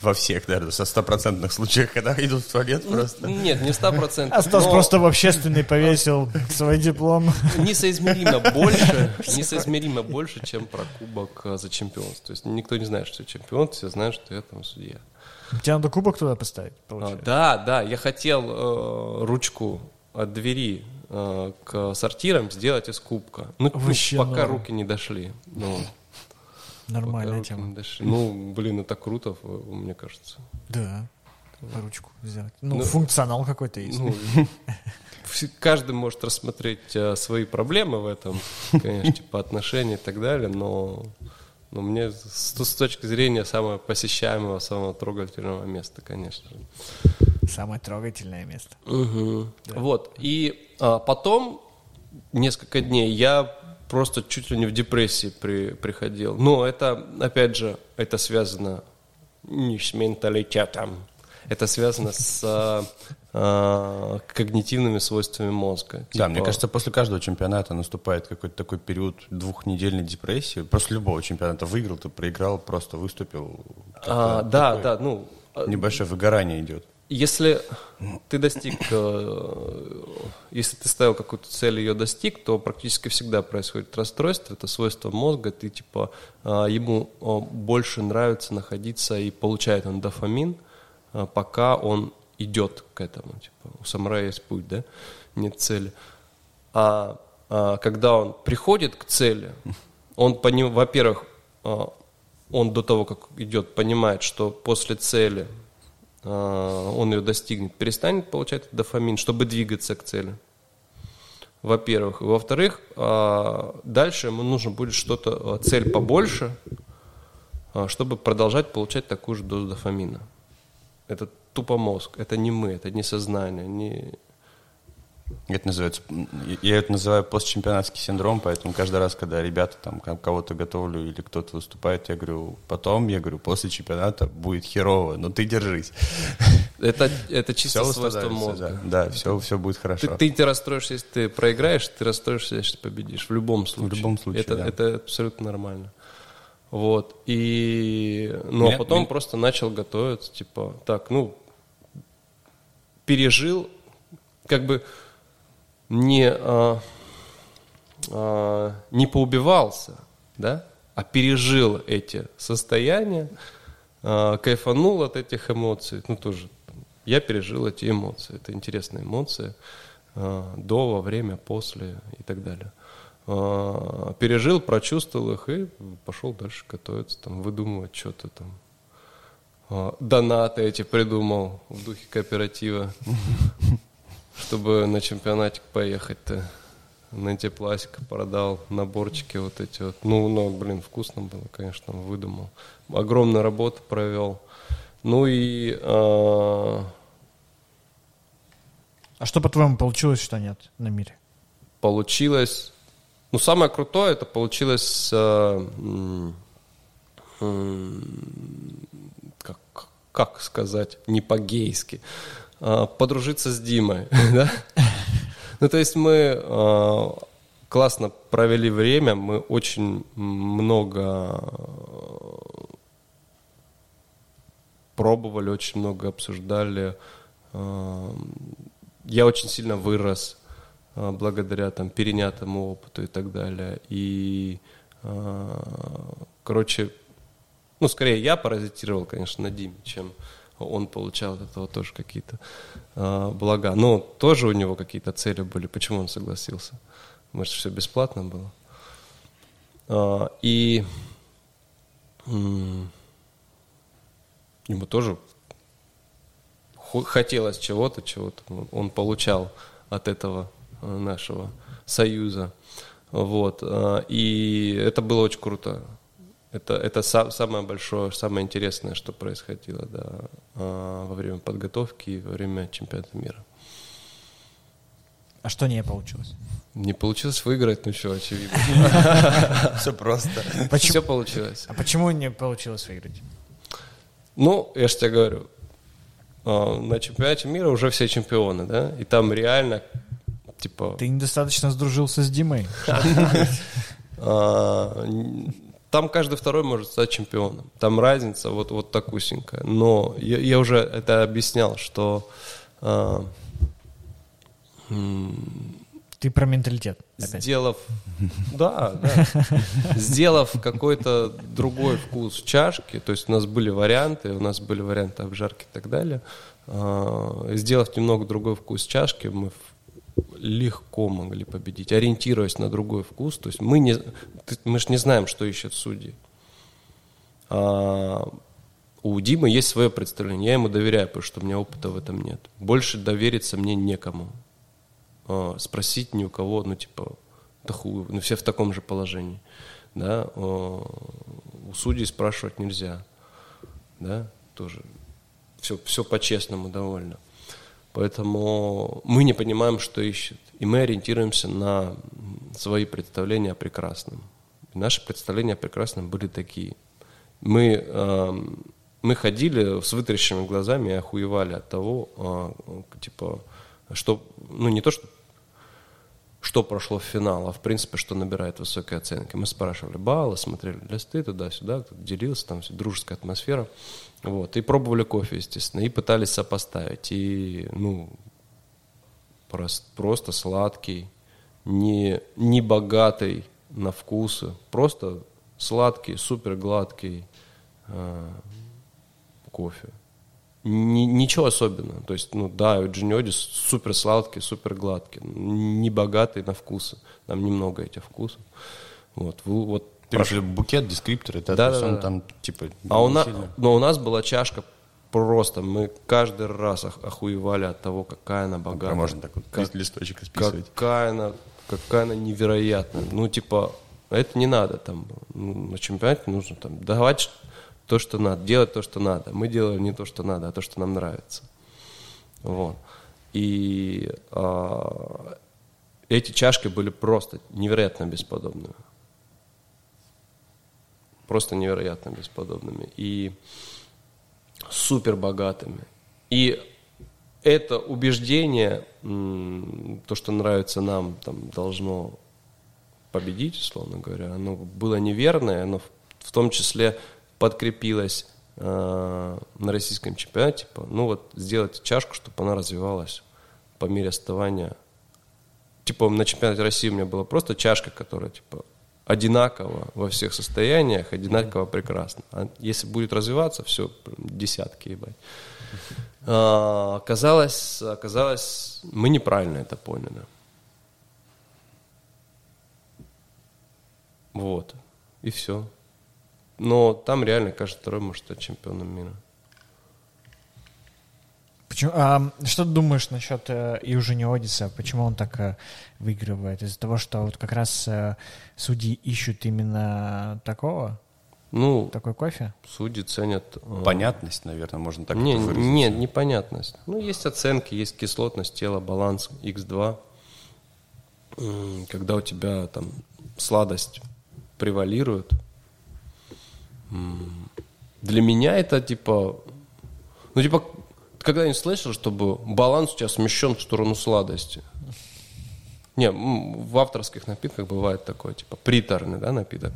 Во всех, наверное, со стопроцентных случаях, когда идут в туалет просто. нет, не сто процентов, А Стас просто в общественный повесил свой диплом. несоизмеримо больше, несоизмеримо больше, чем про кубок э, за чемпионство. То есть никто не знает, что я чемпион, все знают, что я там судья. Тебе надо кубок туда поставить, А, получается. да, да, я хотел э, ручку от двери э, к сортирам сделать из кубка. Ну, ну, Вообще пока норм. руки не дошли. Ну, Нормальная тема. дошли. Ну, блин, это круто, в- мне кажется. Да. Ручку сделать. Ну, Ну, функционал какой-то есть. Ну, каждый может рассмотреть э, свои проблемы в этом, конечно, типа отношения и так далее, но, но мне с, с точки зрения самого посещаемого, самого трогательного места, конечно. Самое трогательное место. Вот. И а, потом несколько дней я просто чуть ли не в депрессии при, приходил. Но это, опять же, это связано не с менталитетом. Это связано с а, а, когнитивными свойствами мозга. Да, мне Типа, кажется, после каждого чемпионата наступает какой-то такой период двухнедельной депрессии. После любого чемпионата выиграл, ты проиграл, просто выступил. а, да, да, ну, а, Небольшое выгорание идет. Если ты достиг, э, если ты ставил какую-то цель и ее достиг, то практически всегда происходит расстройство. Это свойство мозга. Ты типа ему больше нравится находиться и получает он дофамин, пока он идет к этому. Типа у самурая есть путь, да, нет цели. А, а когда он приходит к цели, он по ним, во-первых, э, он до того, как идет, понимает, что после цели а, он ее достигнет, перестанет получать дофамин, чтобы двигаться к цели. Во-первых. Во-вторых, дальше ему нужно будет что-то, цель побольше, чтобы продолжать получать такую же дозу дофамина. Это тупо мозг, это не мы, это не сознание, не... Это называется, я это называю постчемпионатский синдром, поэтому каждый раз, когда ребята там ко- кого-то готовлю или кто-то выступает, я говорю, потом, я говорю, после чемпионата будет херово, но ты держись. Это, это чисто Всё свойство мозга. Да, все, все будет Ты, хорошо. ты не расстроишься, если ты проиграешь, ты расстроишься, если победишь. В любом случае. любом случае, Это, да. это абсолютно нормально. Вот. И... Ну, Меня- а потом меня- просто начал готовиться, типа, так, ну, пережил, как бы не, а, а, не поубивался, да, а пережил эти состояния, а, кайфанул от этих эмоций, ну, тоже я пережил эти эмоции. Это интересные эмоции. а, До, во время, после и так далее. А, Пережил, прочувствовал их и пошел дальше готовиться, там, выдумывать что-то там. а, донаты эти придумал в духе кооператива, чтобы на чемпионатик поехать-то. На антипластик продал наборчики вот эти вот. Ну, ну, блин, вкусно было, конечно, выдумал. Огромную работу провел. Ну и... А, А что, по-твоему, получилось, что нет на мире? получилось... Ну, самое крутое, это получилось... м, м, как, как сказать, не по-гейски, а, подружиться с Димой, да? Ну, то есть мы а, классно провели время, мы очень много пробовали, очень много обсуждали. А, Я очень сильно вырос благодаря там перенятому опыту и так далее. И, а, короче, ну, скорее я паразитировал, конечно, на Диме, чем он получал от этого тоже какие-то а, блага. Но тоже у него какие-то цели были. Почему он согласился? Может, все бесплатно было? А, и ему тоже хо- хотелось чего-то, чего-то. Он- получал от этого нашего союза. Вот. а, И это было очень круто. Это, это са- самое большое, самое интересное, что происходило да, а, во время подготовки и во время чемпионата мира. А что не получилось? Не получилось выиграть, ну что, очевидно. Все просто. Все получилось. А почему не получилось выиграть? Ну, я же тебе говорю, на чемпионате мира уже все чемпионы, да, и там реально, типа, Ты недостаточно сдружился с Димой. а, там каждый второй может стать чемпионом. Там разница вот, вот такусенькая. Но я, я уже это объяснял, что м, Ты про менталитет. Опять. сделав, да, да, сделав какой-то другой вкус чашки, то есть у нас были варианты, у нас были варианты обжарки и так далее, а, сделав немного другой вкус чашки, мы легко могли победить, ориентируясь на другой вкус, то есть мы не, мы же не знаем, что ищет судьи. А, у Димы есть свое представление, я ему доверяю, потому что у меня опыта в этом нет. Больше довериться мне некому а, спросить ни у кого, ну, типа, да хуй, ну, все в таком же положении, да, а, у судей спрашивать нельзя, да, тоже, все, все по-честному довольно. Поэтому мы не понимаем, что ищет, и мы ориентируемся на свои представления о прекрасном. И наши представления о прекрасном были такие. Мы, эм, мы ходили с вытрященными глазами и охуевали от того, а, типа, что, ну не то, что что прошло в финал, а в принципе, что набирает высокие оценки. Мы спрашивали баллы, смотрели листы туда-сюда, кто-то делился, там все, дружеская атмосфера. Вот, и пробовали кофе, естественно, и пытались сопоставить. И, ну, прос- просто сладкий, не, не богатый на вкусы, просто сладкий, супер гладкий э, кофе. Ни- ничего особенного. То есть, ну да, Джиньоди супер сладкий, супер гладкий, не богатый на вкусы. Там немного этих вкусов. Вот, вы- вот Ты виду букет, дескриптор, это Да, да, он да. там типа а у нас, но у нас была чашка просто, мы каждый раз ох- охуевали от того, какая она богатая. Прям можно так вот Как- листочек исписывать. Какая она, какая она невероятная. Ну, типа, это не надо там. ну, на чемпионате нужно там давать то, что надо, делать то, что надо. Мы делали не то, что надо, а то, что нам нравится. Вот. И а, эти чашки были просто невероятно бесподобными. Просто невероятно бесподобными. И супер богатыми. И это убеждение, то, что нравится нам, там, должно победить, условно говоря, оно было неверное, оно в, в том числе подкрепилось э, на российском чемпионате, типа, ну вот сделать чашку, чтобы она развивалась по мере оставания. Типа на чемпионате России у меня была просто чашка, которая типа одинаково во всех состояниях, одинаково прекрасно. А если будет развиваться, все, десятки, ебать. А, оказалось, оказалось, мы неправильно это поняли. Вот. И все. Но там реально каждый второй может стать чемпионом мира. Почему, а, что ты думаешь насчет э, Южини Одиса? Почему он так э, выигрывает? Из-за того, что вот как раз э, судьи ищут именно такого? Ну, Такой кофе? судьи ценят... э, Понятность, наверное, можно так не, это выразить. нет, непонятность. Ну, есть оценки, есть кислотность тела, баланс X2. М, Когда у тебя там сладость превалирует. Для меня это типа... Ну, типа, когда-нибудь слышал, чтобы баланс у тебя смещен в сторону сладости? Не, в авторских напитках бывает такое, типа, приторный, да, напиток,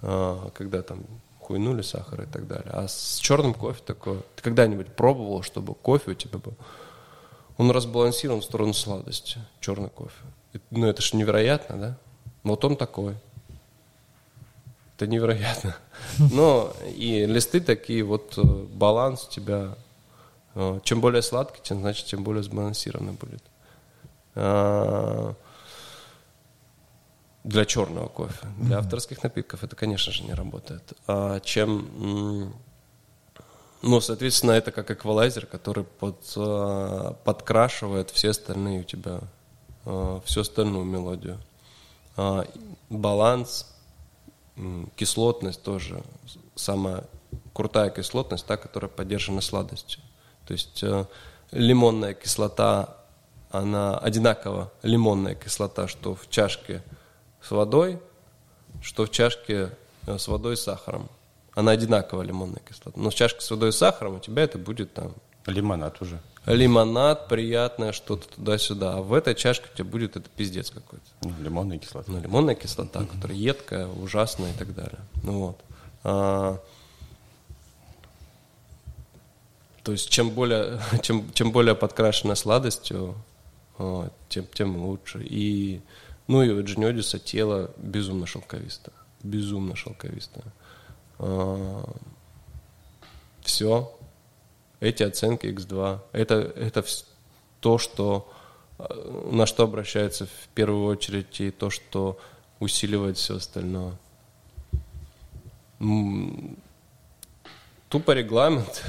а, когда там хуйнули сахар и так далее. А с черным кофе такое... Ты когда-нибудь пробовал, чтобы кофе у тебя был... Он разбалансирован в сторону сладости, черный кофе. Ну, это же невероятно, да? Вот он такой. Это невероятно. Но и листы такие, вот э, баланс у тебя... э, Чем более сладкий, тем значит, тем более сбалансированный будет. А, Для черного кофе. Для авторских напитков это, конечно же, не работает. А чем... Ну, соответственно, это как эквалайзер, который под, э, подкрашивает все остальные у тебя, всю остальную мелодию. А, Баланс, кислотность тоже. Самая крутая кислотность, та, которая поддержана сладостью. То есть э, лимонная кислота, она одинаково лимонная кислота, что в чашке с водой, что в чашке э, с водой и сахаром. Она одинаково лимонная кислота. Но в чашке с водой и сахаром у тебя это будет там Лимонад уже. лимонад, приятное, что-то туда-сюда. А в этой чашке у тебя будет это пиздец какой-то. Ну, лимонная кислота. Ну, лимонная кислота, которая едкая, ужасная и так далее. Ну вот. А, то есть чем более, чем, чем более подкрашена сладостью, а, тем, тем лучше. И, ну и у Джиньодиса тело безумно шелковистое. Безумно шелковистое. все. Эти оценки X2. Это, это то, что, э, на что обращается в первую очередь, и то, что усиливает все остальное. Тупо регламент,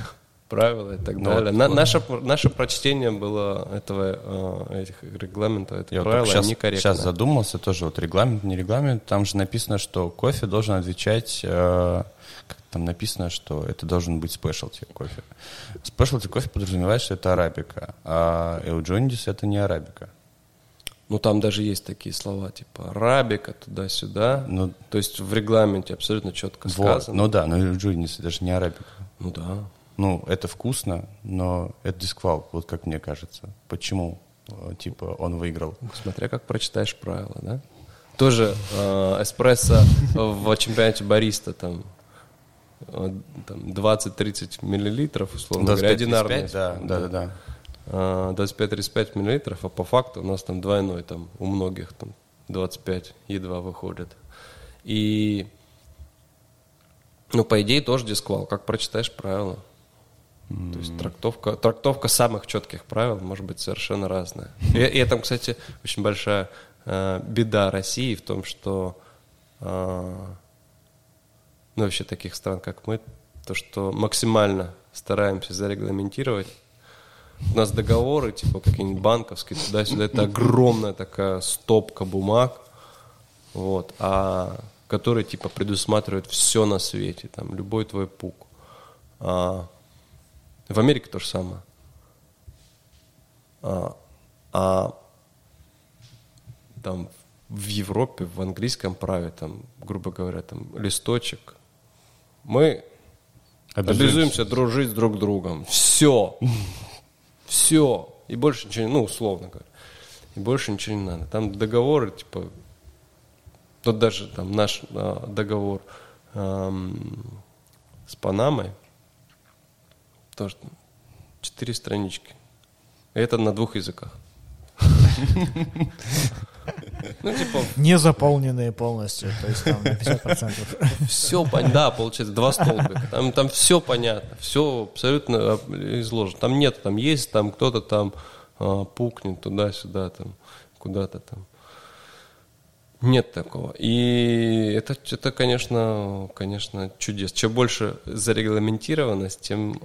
правила и так Ну, далее. На- наше, наше прочтение было этого, э, этих регламентов, это Я правила, сейчас, некорректно. сейчас задумался тоже, вот регламент, не регламент, там же написано, что кофе должен отвечать, э, как там написано, что это должен быть спешлти кофе. Спешлти кофе подразумевает, что это арабика, а элджондис это не арабика. Ну, там даже есть такие слова, типа арабика, туда-сюда. Ну, То есть в регламенте абсолютно четко вот, сказано. ну да, но элджондис это же не арабика. Ну да. Ну, это вкусно, но это дисквал, вот как мне кажется. Почему, э, типа, он выиграл? Смотря как прочитаешь правила, да? Тоже э, эспрессо в чемпионате бариста там, э, там 20-30 миллилитров, условно говоря, 25-35, одинарный. Да, да, да, да. А, 25-35 миллилитров, а по факту у нас там двойной, там у многих там 25 едва выходит. И, ну, по идее, тоже дисквал, как прочитаешь правила. То есть трактовка, трактовка самых четких правил может быть совершенно разная. И, и это, кстати, очень большая э, беда России в том, что э, ну, вообще таких стран, как мы, то, что максимально стараемся зарегламентировать. У нас договоры, типа какие-нибудь банковские, туда-сюда, это огромная такая стопка бумаг, вот, а которые типа предусматривают все на свете, там, любой твой пук. А, в Америке то же самое. А, а там в Европе, в английском праве, там, грубо говоря, там листочек. Мы Обязуемся. обязуемся дружить с друг другом. Все. Все. И больше ничего не, ну, условно говоря. И больше ничего не надо. Там договоры, типа, вот даже там наш а, договор ам, с Панамой, тоже там четыре странички. Это на двух языках. Ну, типа, Не заполненные полностью, то есть там на 50%. все понятно. Да, получается, два столбика. Там, там все понятно, все абсолютно а, изложено. Там нет, там есть, там кто-то там а, пукнет туда-сюда, там куда-то там. Нет такого. И это, это конечно, конечно, чудес. Чем больше зарегламентированность, тем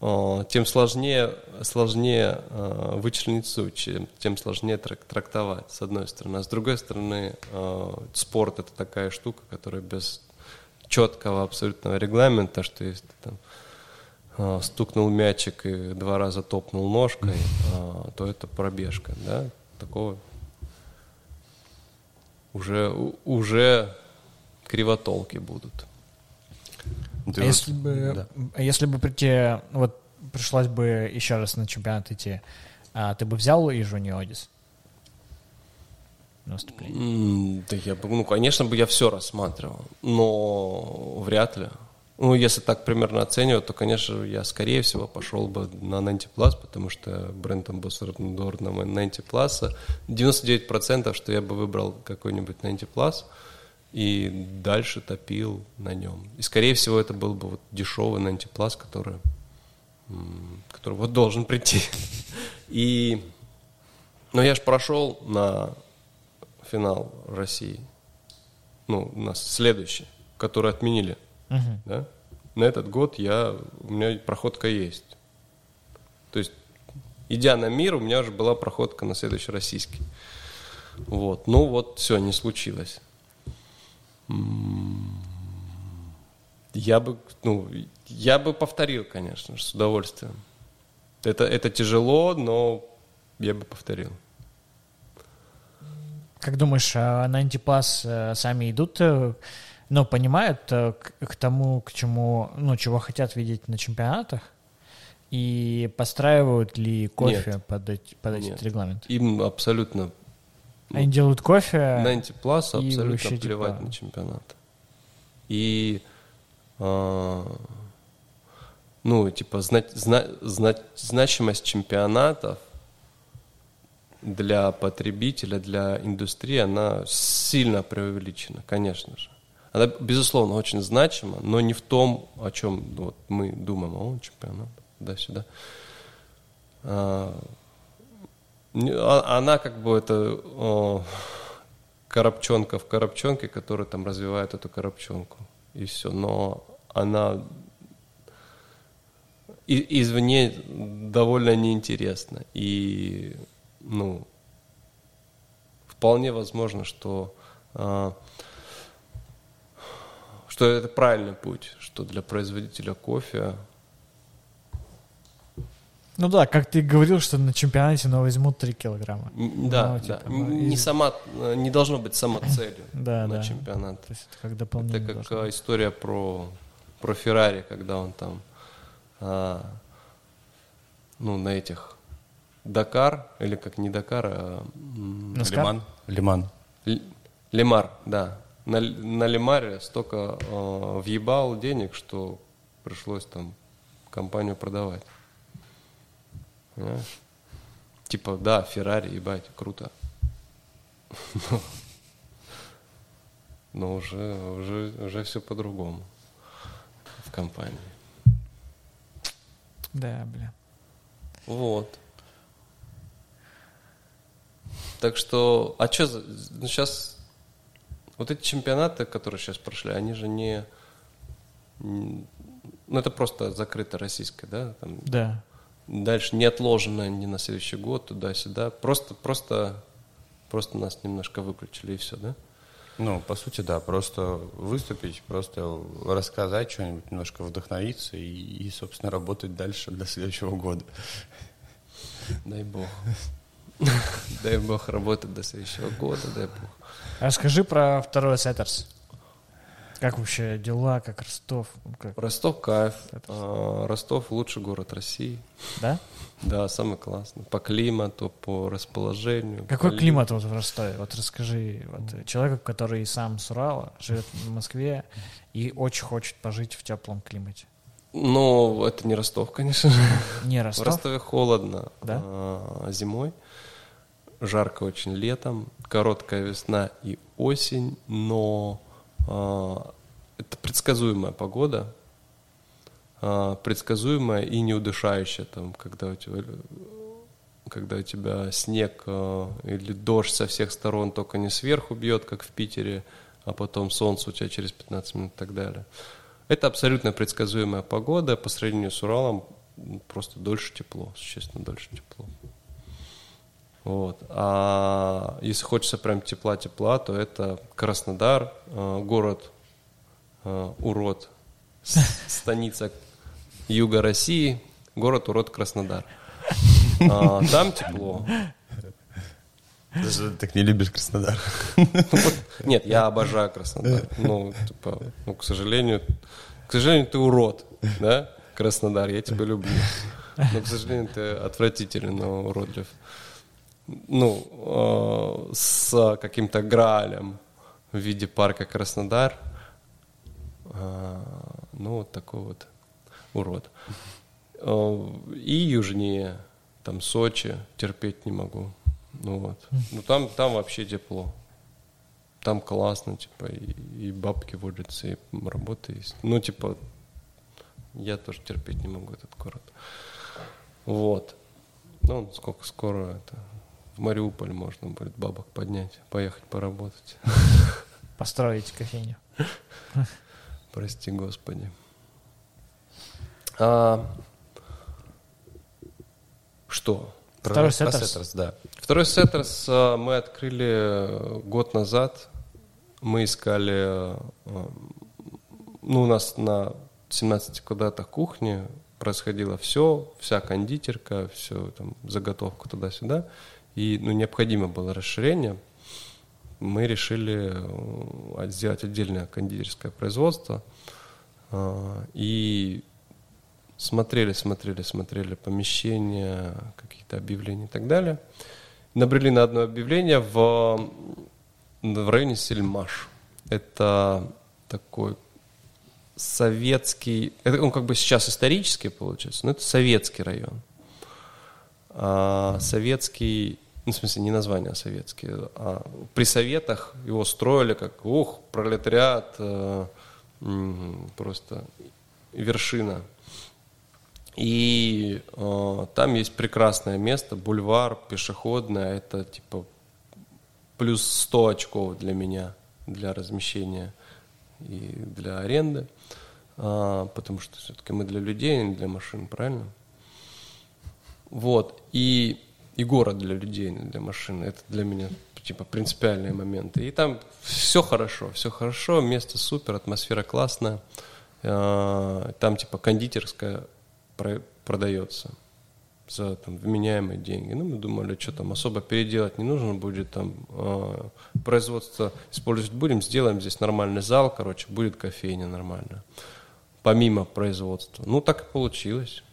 э, тем сложнее, сложнее э, вычленить суть, чем, тем сложнее трак- трактовать, с одной стороны. А с другой стороны, э, спорт это такая штука, которая без четкого абсолютного регламента, что если ты там стукнул мячик и два раза топнул ножкой, то это пробежка, да? Такого уже, уже кривотолки будут. Ты А вот- если бы, да. а если бы прийти, вот пришлось бы еще раз на чемпионат идти, а ты бы взял и Жуниодис? На выступление. М, Да я бы, ну, конечно бы я все рассматривал, но вряд ли. Ну, если так примерно оценивать, то, конечно, я, скорее всего, пошел бы на 90 Plus, потому что бренд амбассадор на 90 Plus. 99% что я бы выбрал какой-нибудь 90 Plus и дальше топил на нем. И, скорее всего, это был бы вот дешевый 90 Plus, который, который вот должен прийти. И, но я же прошел на финал России. Ну, у нас следующий, который отменили. Мгм. Да? На этот год я, у меня проходка есть. То есть, идя на мир, у меня уже была проходка на следующий российский. Вот. Ну вот, все, не случилось. М, Я бы, ну, я бы повторил, конечно же, с удовольствием. Это, это тяжело, но я бы повторил. Как думаешь, а 90 Plus э, сами идут, э, ну, понимают э, к, тому, к чему, ну, чего хотят видеть на чемпионатах? И подстраивают ли кофе под, эти, под этот Нет. регламент? Им абсолютно Они делают кофе, 90 плюс абсолютно плевать типа- на чемпионат. И а, ну, типа, знать, зна- зна- значимость чемпионатов для потребителя, для индустрии, она сильно преувеличена, конечно же. Она, безусловно, очень значима, но не в том, о чем вот, мы думаем, о, чемпионат, да-сюда. А, не- а- она как бы это о, коробчонка в коробчонке, которая там развивает эту коробчонку. И все. Но она и- извне довольно неинтересна. И, ну, вполне возможно, что, а, что это правильный путь, что для производителя кофе Ну да, как ты говорил, что на чемпионате но возьмут 3 килограмма. Да, Ну, да. типа, ну, не из- сама, э, не должно быть самоцелью Да, на да. чемпионат. То есть это как дополнение. Это как должно э, история про, про Феррари, когда он там а, ну, на этих Дакар, или как не Дакар, а Наскар? Лиман? Лиман. Л- Лемар, да. На, на Лемаре столько э, въебал денег, что пришлось там компанию продавать. Понимаешь? Типа, да, Феррари, ебать, круто. Но уже, уже, уже все по-другому в компании. Да, бля. Вот. Так что, а что, ну сейчас, вот эти чемпионаты, которые сейчас прошли, они же не, ну это просто закрыто российское, да, там, Да. дальше не отложено ни на следующий год, туда-сюда, просто, просто, просто нас немножко выключили и все, да? Ну, по сути, да, просто выступить, просто рассказать что-нибудь, немножко вдохновиться и, и, собственно, работать дальше до следующего года. Дай бог. Дай бог работать до следующего года, дай бог. Расскажи про второй Setters. Как вообще дела, как Ростов? Как, Ростов кайф. А, Ростов лучший город России. да? Да, самый классный. По климату, по расположению. Какой по ли- климат вот в Ростове? Вот расскажи вот, человеку, который сам с Урала, живет в Москве и очень хочет пожить в теплом климате. Ну, это не Ростов, конечно же. Не В Ростов? Ростове холодно Да? а, зимой, жарко очень летом, короткая весна и осень, но а, это предсказуемая погода, а, предсказуемая и неудышающая, там, когда у тебя когда у тебя снег а, или дождь со всех сторон только не сверху бьет, как в Питере, а потом солнце у тебя через 15 минут и так далее. Это абсолютно предсказуемая погода по сравнению с Уралом. просто дольше тепло, существенно дольше тепло. Вот. А если хочется прям тепла-тепла, то это Краснодар, э, город э, урод, станица юга России, город урод Краснодар. А, там тепло. Ты так не любишь Краснодар. Нет, я обожаю Краснодар. Ну, типа, ну, к сожалению, к сожалению, ты урод, да, Краснодар, я тебя люблю. Но, к сожалению, ты отвратителен, но уродлив. Ну, э, с каким-то граалем в виде парка Краснодар. Э, ну, вот такой вот урод. Э, и южнее, там Сочи, терпеть не могу. Ну вот. Ну там, там вообще тепло. Там классно, типа, и, и бабки водятся, и работа есть. Ну, типа, я тоже терпеть не могу этот город. Вот. Ну, сколько скоро это в Мариуполь можно будет бабок поднять, поехать поработать. Построить кофейню. Прости, Господи. А, что? Второй Setters. да. Второй Setters а, мы открыли год назад. Мы искали, а, ну, у нас на 17 квадратах кухни происходило все, вся кондитерка, все, там, заготовка туда-сюда. И, ну, необходимо было расширение. Мы решили а, сделать отдельное кондитерское производство. И смотрели, смотрели, смотрели помещения, какие-то объявления и так далее. Набрели на одно объявление в, в районе Сельмаш. Это такой советский, это он как бы сейчас исторический получается, но это советский район. А, советский, ну, в смысле, не название, а советский. А при советах его строили как, ух, пролетариат, э, просто вершина и э, там есть прекрасное место, бульвар пешеходное, это типа плюс 100 очков для меня, для размещения и для аренды, э, потому что все-таки мы для людей, а не для машин, правильно? Вот, и, и город для людей, а не для машин, это для меня типа принципиальные моменты. И там все хорошо, все хорошо, место супер, атмосфера классная, э, там типа кондитерская продается за там, вменяемые деньги. Ну, мы думали, что там особо переделать не нужно будет, там э, производство использовать будем, сделаем здесь нормальный зал, короче, будет кофейня нормальная, помимо производства. Ну, так и получилось.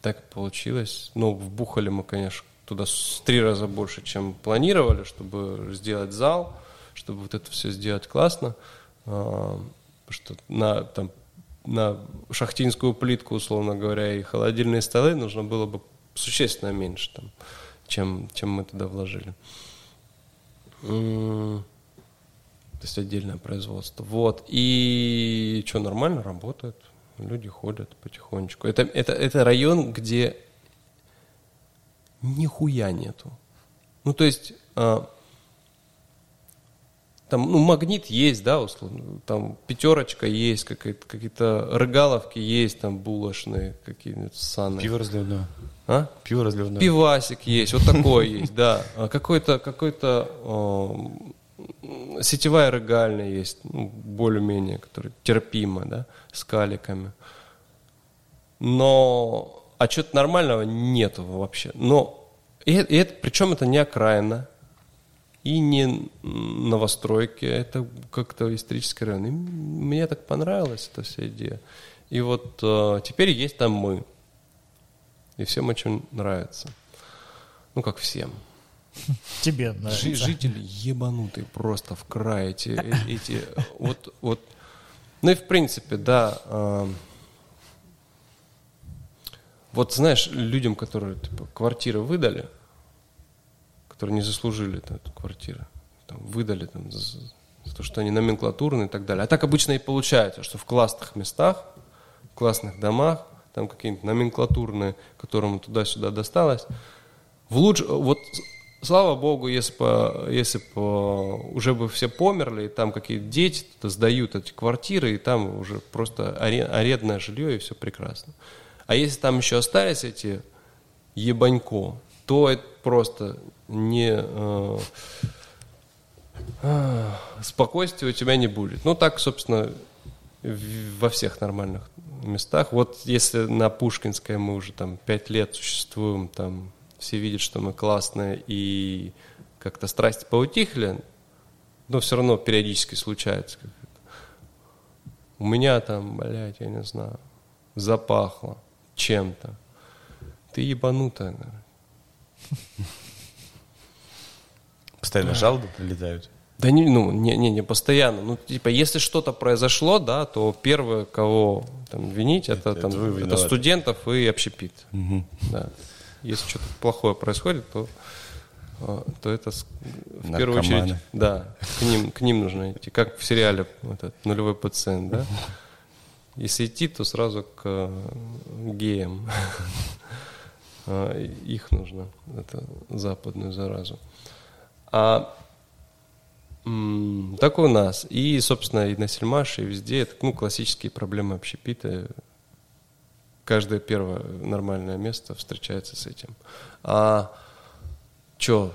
Так и получилось. Ну, вбухали мы, конечно, туда три раза больше, чем планировали, чтобы сделать зал, чтобы вот это все сделать классно. Э, что на там на шахтинскую плитку, условно говоря, и холодильные столы нужно было бы существенно меньше, там, чем, чем мы туда вложили. То есть отдельное производство. Вот. И что, нормально работает. Люди ходят потихонечку. Это, это, это район, где нихуя нету. Ну, то есть, а, там, ну, магнит есть, да, условно, там пятерочка есть, какие-то, какие-то рыгаловки есть, там булочные какие-нибудь саны. Пиво разливное. А? Пиво разливное. Пивасик есть, вот такое есть, да. А какой-то, какой-то сетевая рыгальня есть, ну, более-менее, которая терпима, да, с каликами. Но, а что-то нормального нету вообще. Но, и, и это, причем это не окраина, и не новостройки, это как-то исторический район. И мне так понравилась эта вся идея. И вот э, теперь есть там мы. И всем очень нравится. Ну, как всем. Тебе нравится. Жители ебанутые просто в край. Эти, э, эти, вот, вот. Ну и в принципе, да. Вот знаешь, людям, которые типа, квартиры выдали, которые не заслужили эту квартиру. Там, выдали там, за, за то, что они номенклатурные и так далее. А так обычно и получается, что в классных местах, в классных домах, там какие-нибудь номенклатурные, которым туда-сюда досталось, в луч... вот слава богу, если бы, если бы уже бы все померли, и там какие-то дети сдают эти квартиры, и там уже просто арендное жилье, и все прекрасно. А если там еще остались эти ебанько, то это просто не... Э, э, спокойствия у тебя не будет. Ну, так, собственно, во всех нормальных местах. Вот если на Пушкинской мы уже там пять лет существуем, там все видят, что мы классные, и как-то страсти поутихли, но все равно периодически случается. У меня там, блядь, я не знаю, запахло чем-то. Ты ебанутая, наверное. Постоянно жалобы прилетают? Да не, ну, не, не, не постоянно. Ну, типа, если что-то произошло, да, то первое, кого там винить, это, это, там, это, это студентов и общепит. Угу. Да. Если что-то плохое происходит, то, а, то это в Наркоманы. первую очередь, да, к ним, к ним нужно идти. Как в сериале этот нулевой пациент, да. Если идти, то сразу к э, геям. А, их нужно, это западную заразу. А так у нас. И, собственно, и на Сельмаше, и везде это ну, классические проблемы общепита. Каждое первое нормальное место встречается с этим. А что?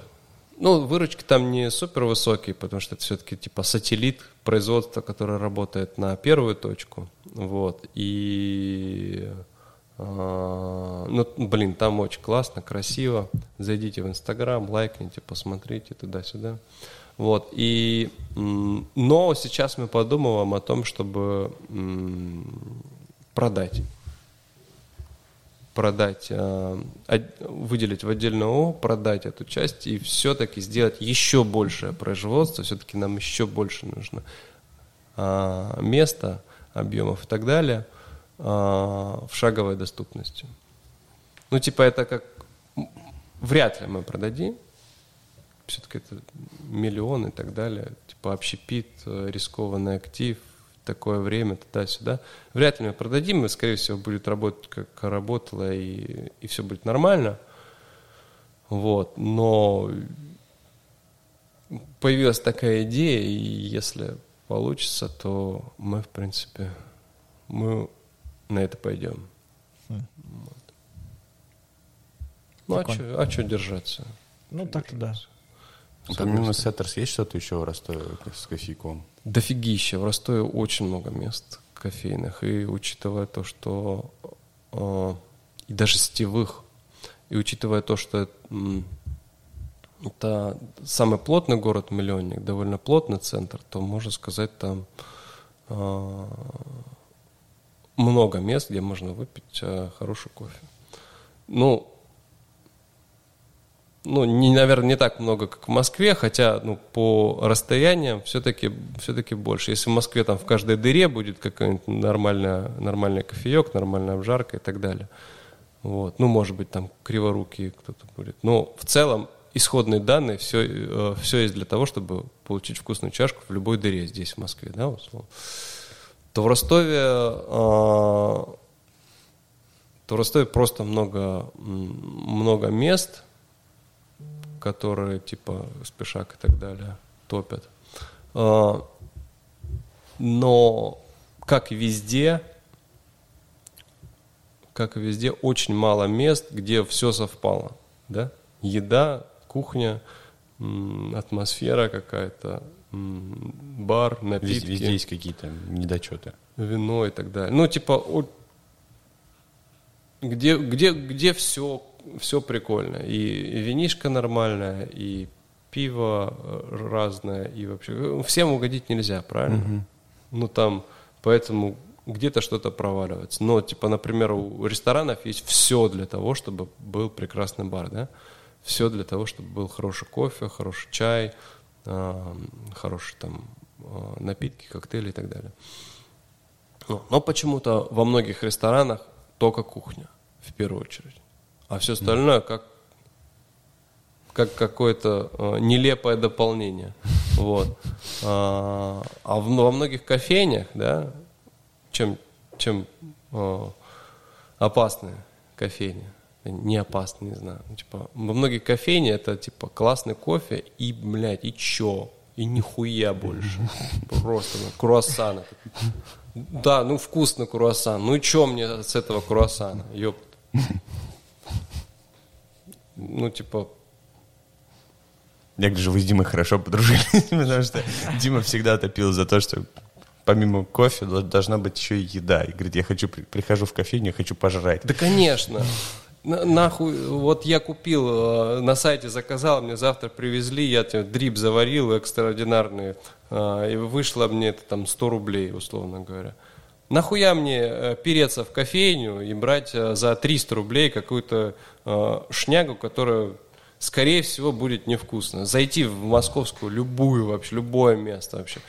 Ну, выручки там не супер высокие, потому что это все-таки типа сателлит производства, которое работает на первую точку. Вот. И а, ну, блин, там очень классно, красиво. Зайдите в Инстаграм, лайкните, посмотрите туда-сюда. Вот, и, но сейчас мы подумываем о том, чтобы продать продать, э, выделить в отдельную ООО, продать эту часть и все-таки сделать еще большее производство, все-таки нам еще больше нужно а, места, объемов и так далее а, в шаговой доступности. Ну, типа это как вряд ли мы продадим, все-таки это миллион и так далее, типа общепит, э, рискованный актив, такое время, туда-сюда. Вряд ли мы продадим, мы, скорее всего, будет работать, как работало, и, и все будет нормально. Вот, но появилась такая идея, и если получится, то мы, в принципе, мы на это пойдем. Хм. Вот. Ну, а что а чё держаться? Ну, так да. Помимо Сеттерс есть что-то еще в Ростове с кофейком? Дофигища. В Ростове очень много мест кофейных. И учитывая то, что... Э, и даже сетевых. И учитывая то, что это, это самый плотный город-миллионник, довольно плотный центр, то можно сказать, там э, много мест, где можно выпить э, хороший кофе. Ну, ну, не, наверное, не так много, как в Москве, хотя ну, по расстояниям все-таки все больше. Если в Москве там в каждой дыре будет какой-нибудь нормальный, нормальный кофеек, нормальная обжарка и так далее. Вот. Ну, может быть, там криворукий кто-то будет. Но в целом исходные данные, все, э, все есть для того, чтобы получить вкусную чашку в любой дыре здесь, в Москве, да, условно. То в Ростове, э, то в Ростове просто много, много мест – которые типа спешак и так далее топят. А, но, как и везде, как и везде, очень мало мест, где все совпало. Да? Еда, кухня, атмосфера какая-то, бар, напитки. Везде есть какие-то недочеты. Вино и так далее. Ну, типа, где, где, где все все прикольно. И винишка нормальная, и пиво э, разное, и вообще... Э, всем угодить нельзя, правильно? Угу. Ну, там, поэтому где-то что-то проваливается. Но, типа, например, у ресторанов есть все для того, чтобы был прекрасный бар, да? Все для того, чтобы был хороший кофе, хороший чай, э, хорошие там э, напитки, коктейли и так далее. Но, но почему-то во многих ресторанах только кухня, в первую очередь а все остальное как как какое-то э, нелепое дополнение. Вот. А, а в, во многих кофейнях, да, чем, чем э, опасные кофейни, не опасные, не знаю, ну, типа, во многих кофейнях это, типа, классный кофе и, блядь, и чё? и нихуя больше. Просто ну, круассаны. Да, ну вкусно круассан. Ну и что мне с этого круассана? Ёпт. Ну, типа, Я гляжу, вы с Димой хорошо подружились, потому что Дима всегда топил за то, что помимо кофе дол- должна быть еще и еда. И говорит, я хочу, при- прихожу в кофейню, я хочу пожрать. Да, конечно. На- нахуй, вот я купил, э, на сайте заказал, мне завтра привезли, я тебе дрип заварил экстраординарный, э, и вышло мне это там 100 рублей, условно говоря. Нахуя мне э, переться в кофейню и брать э, за 300 рублей какую-то э, шнягу, которая, скорее всего, будет невкусная. Зайти в московскую любую вообще, любое место вообще.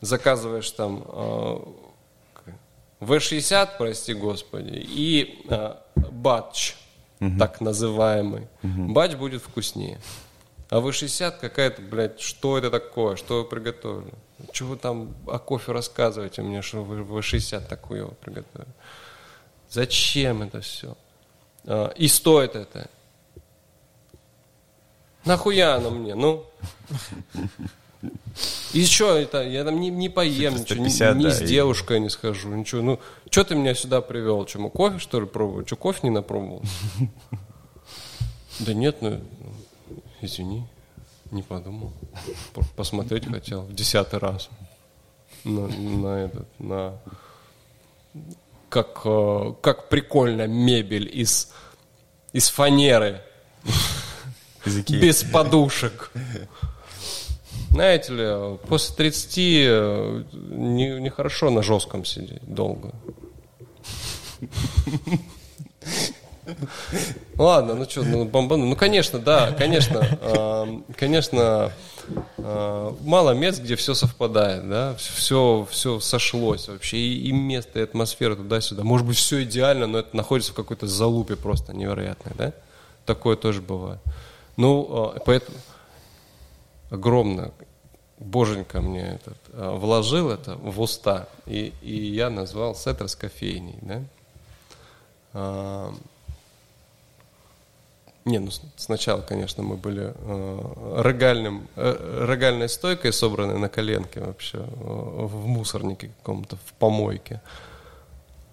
Заказываешь там э, В60, прости господи, и батч, так называемый. Батч будет вкуснее. А В60 какая-то, блядь, что это такое, что вы приготовили? Чего вы там о кофе рассказываете мне, что вы В60 так хуево приготовили? Зачем это все? И стоит это? Нахуя оно мне, ну? И что это? Я там не, не поем, ничего, ни, 150, ни да, с и- девушкой не схожу, ничего. Ну, что ты меня сюда привел? Чему, кофе, что ли, пробовать? Что, кофе не напробовал? Да нет, ну, извини, не подумал. Посмотреть хотел в десятый раз на, на этот, на... Как, э, как прикольно мебель из, из фанеры, без подушек. Знаете ли, после 30 э, не- нехорошо на жестком сидеть долго. Ладно, ну что, ну бомбану. Ну, конечно, да, конечно, эм, конечно, э, мало мест, где все совпадает, да, все, все сошлось вообще, и, и место, и атмосфера туда-сюда. Может быть, все идеально, но это находится в какой-то залупе просто невероятной, да? Такое тоже бывает. Ну, э, поэтому огромно боженька мне этот, вложил это в уста, и, и я назвал сеттер с кофейней, да? Не, ну сначала, конечно, мы были э, рогальным, э, рогальной стойкой, собранной на коленке вообще, э, в мусорнике каком-то, в помойке.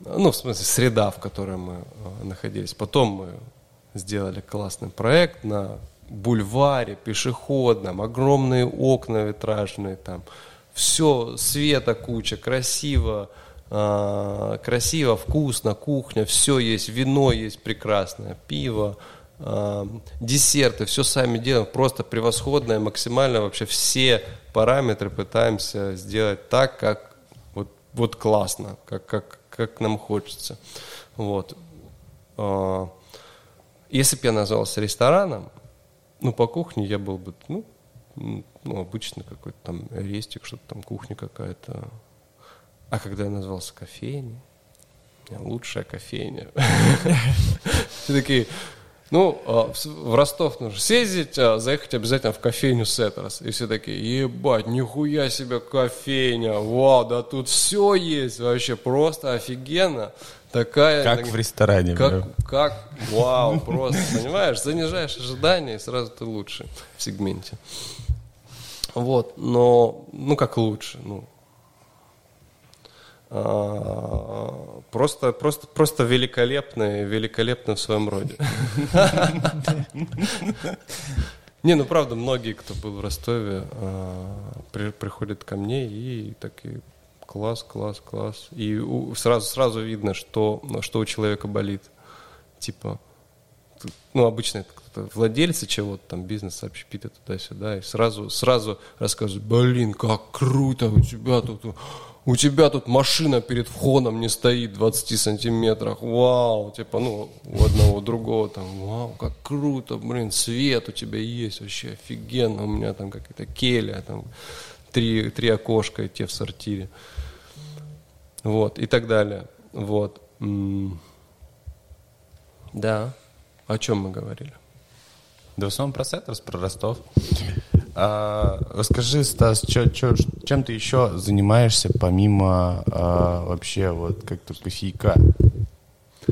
Ну, в смысле, среда, в которой мы э, находились. Потом мы сделали классный проект на бульваре, пешеходном, огромные окна витражные, там, все, света куча, красиво, э, красиво, вкусно, кухня, все есть, вино есть прекрасное, пиво, десерты, все сами делаем, просто превосходное, максимально вообще все параметры пытаемся сделать так, как вот, вот классно, как, как, как нам хочется. Вот. А, Если бы я назвался рестораном, ну, по кухне я был бы, ну, ну, обычно какой-то там рестик, что-то там, кухня какая-то. А когда я назвался кофейней, лучшая кофейня. Все такие, ну, а, в Ростов нужно съездить, а, заехать обязательно в кофейню Setters. И все такие, ебать, нихуя себе кофейня, вау, да тут все есть, вообще просто офигенно. Такая... Как в ресторане. Как, как, вау, просто, понимаешь, занижаешь ожидания, и сразу ты лучше в сегменте. Вот, но, ну как лучше, ну, просто, просто, просто великолепный, великолепный в своем роде. Не, ну правда, многие, кто был в Ростове, а, при- приходят ко мне и такие класс, класс, класс. И сразу, сразу видно, что, что у человека болит. Типа, ну, обычно это кто-то владельцы чего-то, там, бизнес, общепита туда-сюда, и сразу, сразу рассказывают, блин, как круто, у тебя тут, у тебя тут машина перед входом не стоит в 20 сантиметрах, вау, типа, ну, у одного, у другого, там, вау, как круто, блин, свет у тебя есть, вообще офигенно, у меня там какая-то келья, там, три, три окошка, и те в сортире, вот, и так далее, вот. Да. О чем мы говорили? Да в основном про Сеттерс, про Ростов. А, расскажи, Стас, чё, чё, чем ты еще занимаешься помимо а, вообще вот как-то кофейка?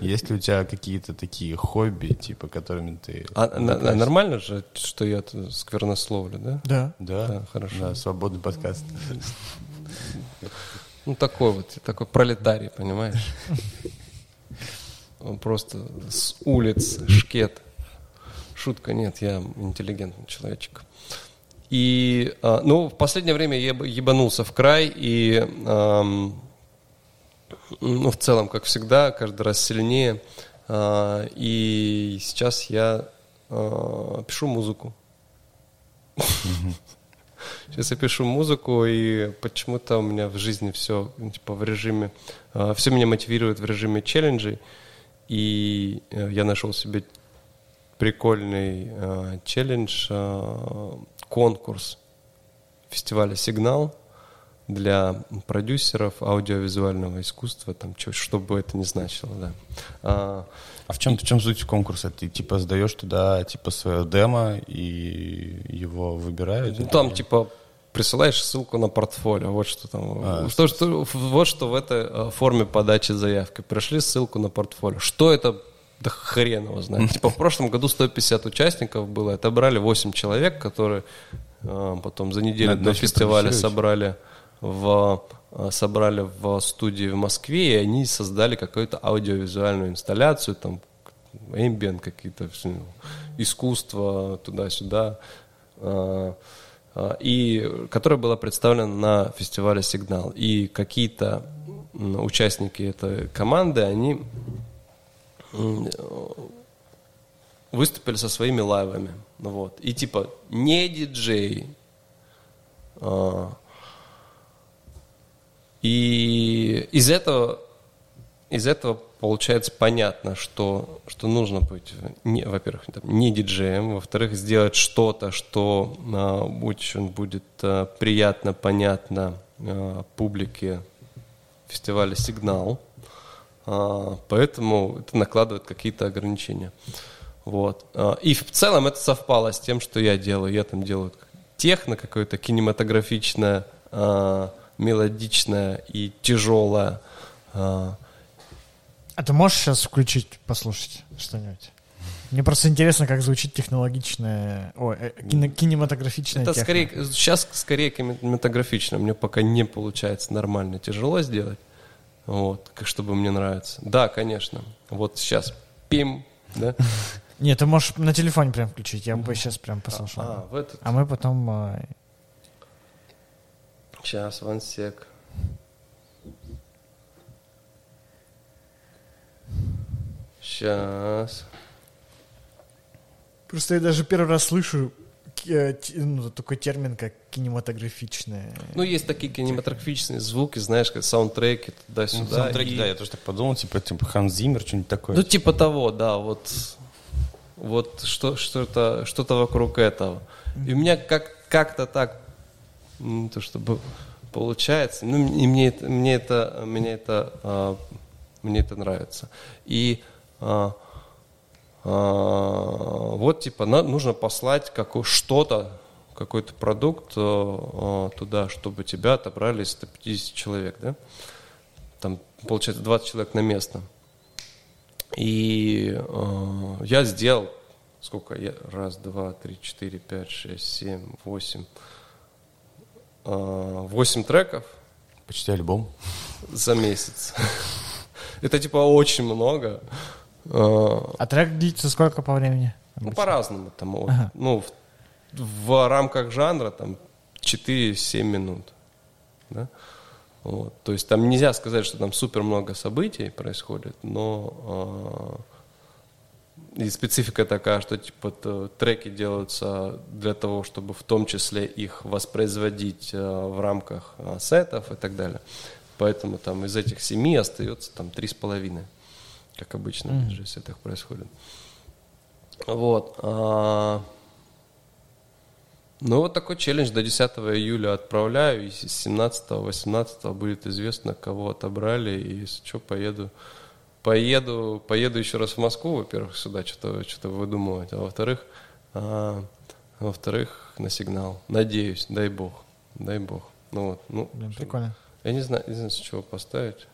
Есть ли у тебя какие-то такие хобби, типа, которыми ты... А, на- на- нормально же, что я сквернословлю, да? Да. Да, Да, хорошо. Да, свободный подкаст. Ну, такой вот, такой пролетарий, понимаешь? Он просто с улиц, шкет. Шутка, нет, я интеллигентный человечек. И, а, ну, в последнее время я еб- ебанулся в край, и, ам, ну, в целом, как всегда, каждый раз сильнее. А, И сейчас я а, пишу музыку. Сейчас я пишу музыку, и почему-то у меня в жизни все типа в режиме, все меня мотивирует в режиме челленджей, и э, я нашел себе прикольный э, челлендж, э, конкурс фестиваля «Сигнал» для продюсеров аудиовизуального искусства, там, чё- что бы это ни значило, да. А, А в чем, в чем суть конкурса? Ты типа сдаешь туда типа свое демо и его выбирают? Ну, там типа присылаешь ссылку на портфолио, вот что там, А, что, что- вот что в этой э, форме подачи заявки. Пришли ссылку на портфолио. Что это? Да хрен его знает. Типа в прошлом году 150 участников было, отобрали 8 человек, которые э, потом за неделю Надо до фестиваля собрали в э, собрали в студии в Москве, и они создали какую-то аудиовизуальную инсталляцию, там ambient какие-то, искусство туда-сюда, э, и которая была представлена на фестивале «Сигнал». И какие-то участники этой команды, они выступили со своими лайвами. Ну Вот. И типа не диджей, а, и из этого, из этого получается понятно, что, что нужно быть, не, во-первых, там, не диджеем, во-вторых, сделать что-то, что а, очень будет а, приятно, понятно а, публике фестиваля «Сигнал». А, поэтому это накладывает какие-то ограничения. Вот. А, И в целом это совпало с тем, что я делаю. Я там делаю техно какое-то кинематографичное, а, мелодичное и тяжелое. А, ты можешь сейчас включить, послушать что-нибудь? Мне просто интересно, как звучит технологичная, о, э, кино- кинематографичная Это техно. скорее, сейчас скорее кинематографично. Мне пока не получается нормально, тяжело сделать. Вот, как чтобы мне нравится. Да, конечно. Вот сейчас пим, да? Нет, ты можешь на телефоне прям включить, я бы сейчас прям послушал. А, в этот. А мы потом... а, Сейчас, one sec. Сейчас. Просто я даже первый раз слышу ну, такой термин, как кинематографичная. Ну, есть такие кинематографичные звуки, знаешь, как саундтреки Ну, туда-сюда. саундтреки, и- да, я тоже так подумал, типа, типа Ханс Зиммер, что-нибудь такое. Ну, типа того, да, вот, вот что, что-то, что-то вокруг этого. И у меня как, как-то так, не то чтобы получается, ну, и мне это, мне это, мне это, а, мне это нравится. И а, вот, типа, на- нужно послать какое, что-то, какой-то продукт а, туда, чтобы тебя отобрали из 150 человек, да? Там, получается, 20 человек на место. И э, я сделал, сколько я, раз, два, три, четыре, пять, шесть, семь, восемь, э, восемь треков Почти альбом. за месяц. Это типа очень много. А трек длится сколько по времени? Ну, по-разному. Там, Ага. ну, в, в рамках жанра там 4-7 минут. Да? Вот. То есть там нельзя сказать, что там супер много событий происходит, но э, и специфика такая, что типа треки делаются для того, чтобы в том числе их воспроизводить э, в рамках э, сетов и так далее. Поэтому там из этих семи остается там три с половиной, как обычно в диджей-сетах происходит. Вот. а, Ну, вот такой челлендж до 10 июля отправляю, и с 17-18 будет известно, кого отобрали, и если что, поеду, поеду, поеду еще раз в Москву, во-первых, сюда что-то что выдумывать, а во-вторых, а, во-вторых, на сигнал. Надеюсь, дай бог, дай бог. Ну вот, ну, Блин, прикольно. Я не знаю, не знаю, с чего поставить.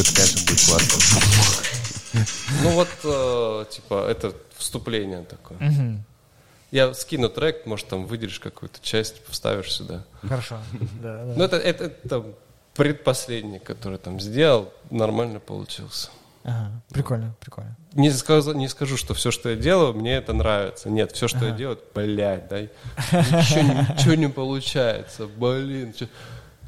Это, конечно, будет классно. Ну вот, э, типа, это вступление такое. Я скину трек, может, там выделишь какую-то часть, вставишь сюда. Хорошо. Да, да. Ну, это, это, это предпоследний, который там сделал, нормально получился. Ага, прикольно, прикольно. Не, скажу, не скажу, что все, что я делаю, мне это нравится. Нет, все, что я делаю, блядь, да, ничего, ничего не получается, блин. чё-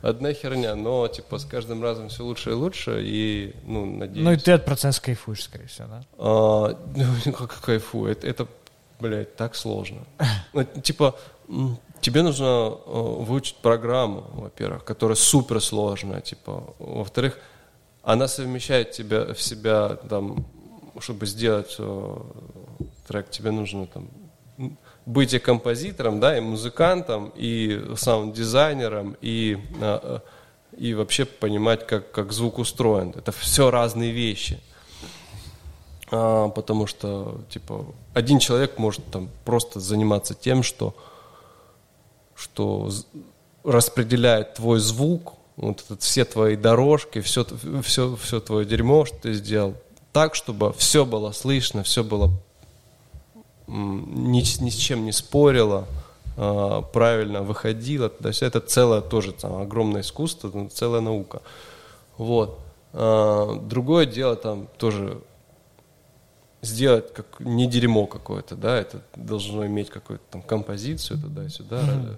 Одна херня, но, типа, с каждым разом все лучше и лучше, и, ну, надеюсь... Ну и ты от процесса кайфуешь, скорее всего, да? А, ну, как кайфую. Это, это, блядь, так сложно. Ну, Типа, тебе нужно э, выучить программу, во-первых, которая супер сложная, типа. Во-вторых, она совмещает тебя в себя, там, чтобы сделать э, трек, тебе нужно там быть и композитором, да, и музыкантом, и саунд-дизайнером, и, э, э, и вообще понимать, как, как звук устроен. Это все разные вещи. А, потому что, типа, один человек может там просто заниматься тем, что, что распределяет твой звук, вот этот, все твои дорожки, все, все, все твое дерьмо, что ты сделал, так, чтобы все было слышно, все было ни, с- ни с чем не спорило, а, правильно выходило. То есть это целое тоже там, огромное искусство, ну, целая наука. Вот. А, Другое дело там тоже сделать как не дерьмо какое-то, да, это должно иметь какую-то там композицию туда-сюда, э,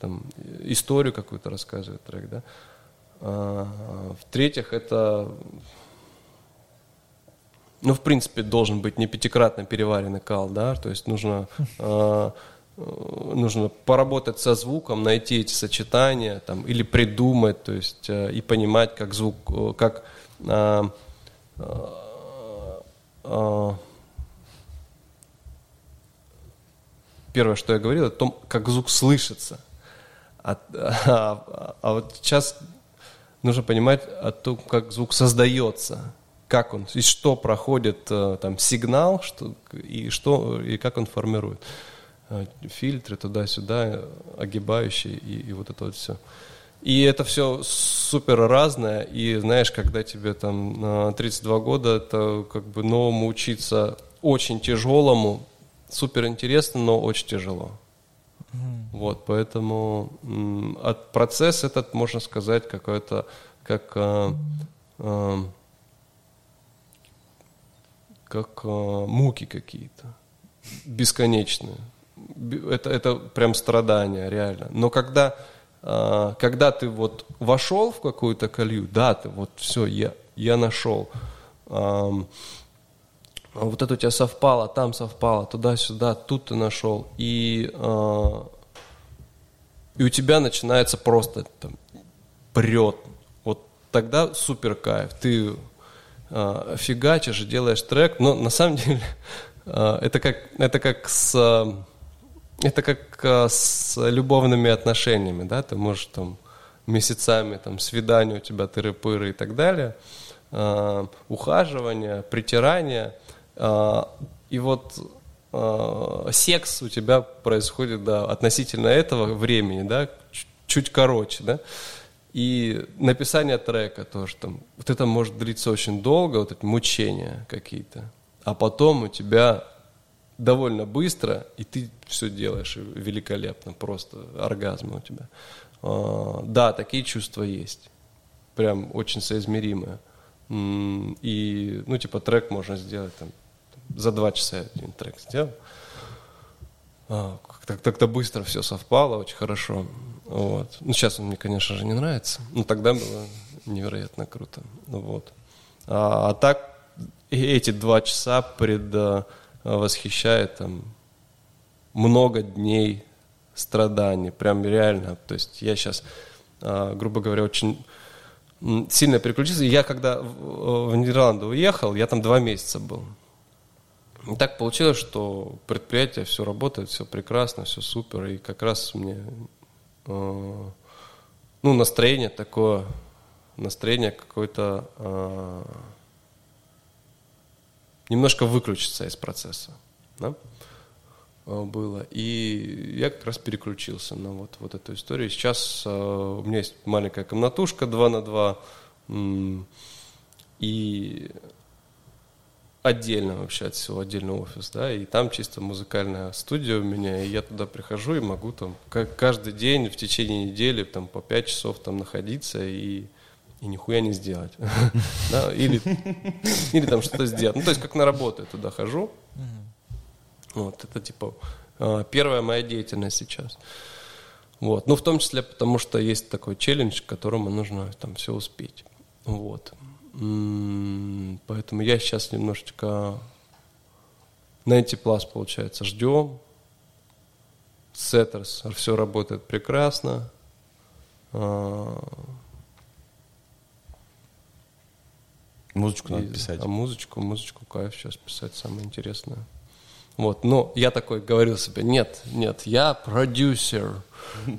там историю какую-то рассказывает трек, да. А, В-третьих, это ну, в принципе, должен быть не пятикратно переваренный кал, да, то есть нужно, э, э, нужно поработать со звуком, найти эти сочетания, там, или придумать, то есть, э, и понимать, как звук, э, как э, э, э, первое, что я говорил, о том, как звук слышится. А, а- а вот сейчас нужно понимать о том, как звук создается, как он, и что проходит э, там сигнал, что, и что, и как он формирует Э, фильтры туда-сюда, огибающие и, и вот это вот все. И это все супер разное, и знаешь, когда тебе там на 32 года, это как бы новому учиться очень тяжелому, супер интересно, но очень тяжело. Вот, поэтому от процесс этот, можно сказать, какой-то, как, э, э, как э, муки какие-то, бесконечные. Это, это прям страдания, реально. Но когда, э, когда ты вот вошел в какую-то колью, да, ты вот все, я, я нашел. А вот это у тебя совпало, там совпало, туда-сюда, тут ты нашел. И, э, и у тебя начинается просто там, прет. Вот тогда супер кайф. Ты э, фигачишь, делаешь трек, но на самом деле э, это как, это как с... э, это как с любовными отношениями, да, ты можешь там месяцами, там, свидания у тебя тыры-пыры и так далее, ухаживание, притирание, и вот секс у тебя происходит, да, относительно этого времени, да, чуть короче, да, и написание трека тоже там, вот это может длиться очень долго, вот эти мучения какие-то, а потом у тебя довольно быстро, и ты все делаешь великолепно, просто оргазм у тебя. А, Да, такие чувства есть, прям очень соизмеримые. И, ну, типа, трек можно сделать там, за два часа один трек сделал. А, Так-то быстро все совпало, очень хорошо. Вот. Ну, сейчас он мне, конечно же, не нравится, но тогда было невероятно круто. Вот. А, а так, эти два часа пред э, восхищает там много дней страданий, прям реально. То есть я сейчас, грубо говоря, очень сильно переключился. Я когда в в Нидерланды уехал, я там два месяца был. И так получилось, что предприятие все работает, все прекрасно, все супер, и как раз мне э, ну, настроение такое, настроение какое-то э, немножко выключиться из процесса. Да? э, было. И я как раз переключился на вот, вот эту историю. Сейчас э, у меня есть маленькая комнатушка 2 на 2, М, И отдельно вообще от всего, отдельный офис, да, и там чисто музыкальная студия у меня, и я туда прихожу и могу там как каждый день в течение недели там по пять часов там находиться и, и нихуя не сделать. Да, Или, или там что-то сделать. Ну, то есть как на работу я туда хожу. Вот, это типа а, первая моя деятельность сейчас. Вот. Ну, в том числе потому, что есть такой челлендж, к которому нужно там все успеть. Вот. Поэтому я сейчас немножечко 90 Plus, получается, ждем. Сеттерс, все работает прекрасно. А, Музычку надо писать. А музычку, музычку, кайф сейчас писать самое интересное. Вот, но я такой говорил себе, нет, нет, я продюсер,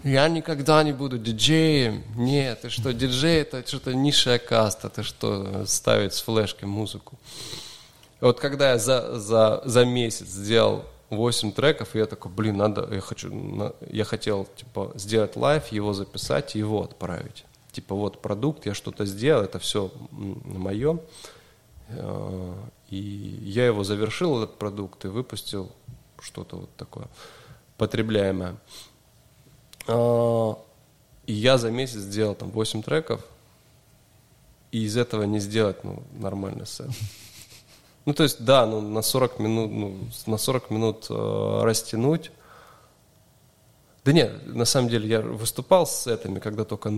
я никогда не буду диджеем, нет, ты что, диджей это что-то низшая каста, ты что, ставить с флешкой музыку. Вот когда я за, за, за месяц сделал 8 треков, и я такой, блин, надо, я хочу, я хотел, типа, сделать live, его записать и его отправить. Типа, вот продукт, я что-то сделал, это все мое. И я его завершил, этот продукт, и выпустил что-то вот такое потребляемое. А, И я за месяц сделал там 8 треков, и из этого не сделать ну, нормальный сет. Ну, то есть, да, ну, на 40 минут, ну, на 40 минут э, растянуть. Да нет, на самом деле я выступал с сетами, когда только,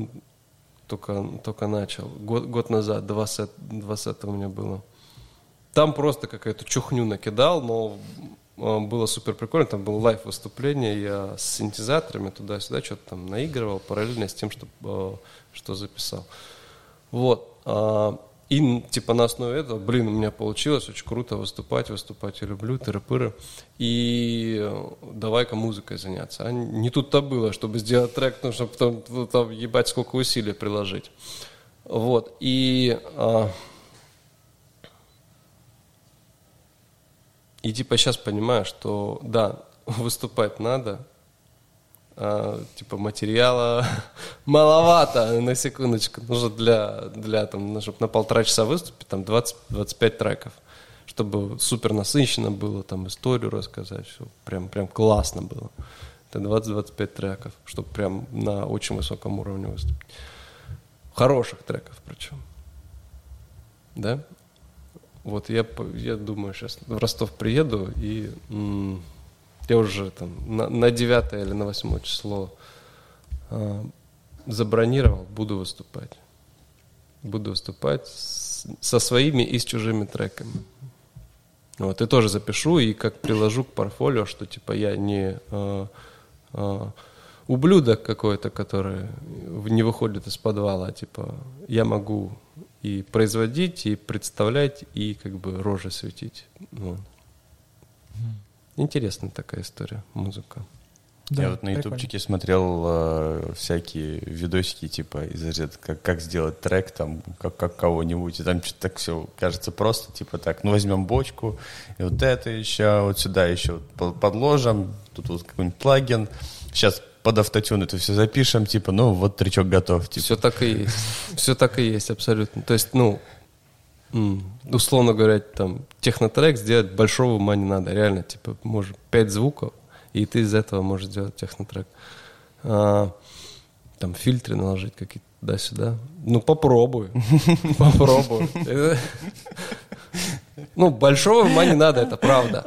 только, только начал. Год, год назад два, сет, два сета у меня было. Там просто какая-то чухню накидал, но э, было супер прикольно. Там было live выступление, я с синтезаторами туда-сюда что-то там наигрывал параллельно с тем, что, э, что записал. Вот. а, И типа на основе этого, блин, у меня получилось очень круто выступать, выступать я люблю, тыры-пыры. И э, давай-ка музыкой заняться. А не тут-то было, чтобы сделать трек, нужно потом ну, там, ебать сколько усилий приложить. Вот. И а, И типа сейчас понимаю, что да, выступать надо, а, типа материала маловато, на секундочку. Нужно для, для там, ну, чтобы на полтора часа выступить, там 20-25 треков, чтобы супер насыщенно было, там историю рассказать, все прям, прям классно было. Это 20-25 треков, чтобы прям на очень высоком уровне выступить. Хороших треков причем. Да? Вот я, я думаю, сейчас в Ростов приеду, и м, я уже там на, на 9 или на 8 число а, забронировал, буду выступать. Буду выступать с- со своими и с чужими треками. Вот, и тоже запишу, и как приложу к портфолио, что типа я не а, а, ублюдок какой-то, который не выходит из подвала, а типа я могу и производить, и представлять, и как бы рожи светить. Вот. Интересная такая история, музыка. Я вот на ютубчике смотрел э, всякие видосики, типа, из разряда, как, как сделать трек, там, как, как кого-нибудь, и там что-то так все кажется просто, типа так, ну, возьмем бочку, и вот это еще, вот сюда еще вот подложим, тут вот какой-нибудь плагин, сейчас под автотюн это все запишем, типа, ну, вот тречок готов, типа. Все так и есть. Все так и есть, абсолютно. То есть, ну, условно говоря, там, технотрек сделать большого ума не надо. Реально, типа, может, пять звуков, и ты из этого можешь сделать технотрек. А, там фильтры наложить какие-то туда-сюда. Ну, попробуй. Попробуй. Ну, большого ума не надо, это правда.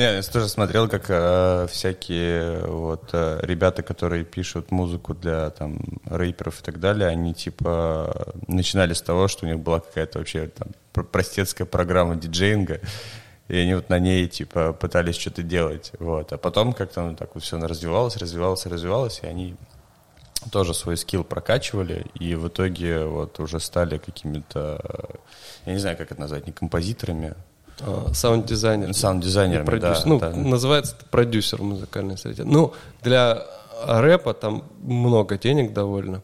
Не, я тоже смотрел, как э, всякие вот э, ребята, которые пишут музыку для там рэперов и так далее, они типа начинали с того, что у них была какая-то вообще там пр- простецкая программа диджеинга, и они вот на ней типа пытались что-то делать, вот. А потом как-то ну, так вот все развивалось, развивалось, развивалось, и они тоже свой скилл прокачивали, и в итоге вот уже стали какими-то, я не знаю, как это назвать, не композиторами, Саунд-дизайнер. саунд-дизайнерами, Продюсер. да, ну, да. называется продюсер музыкальной среде. Ну, для рэпа там много денег довольно.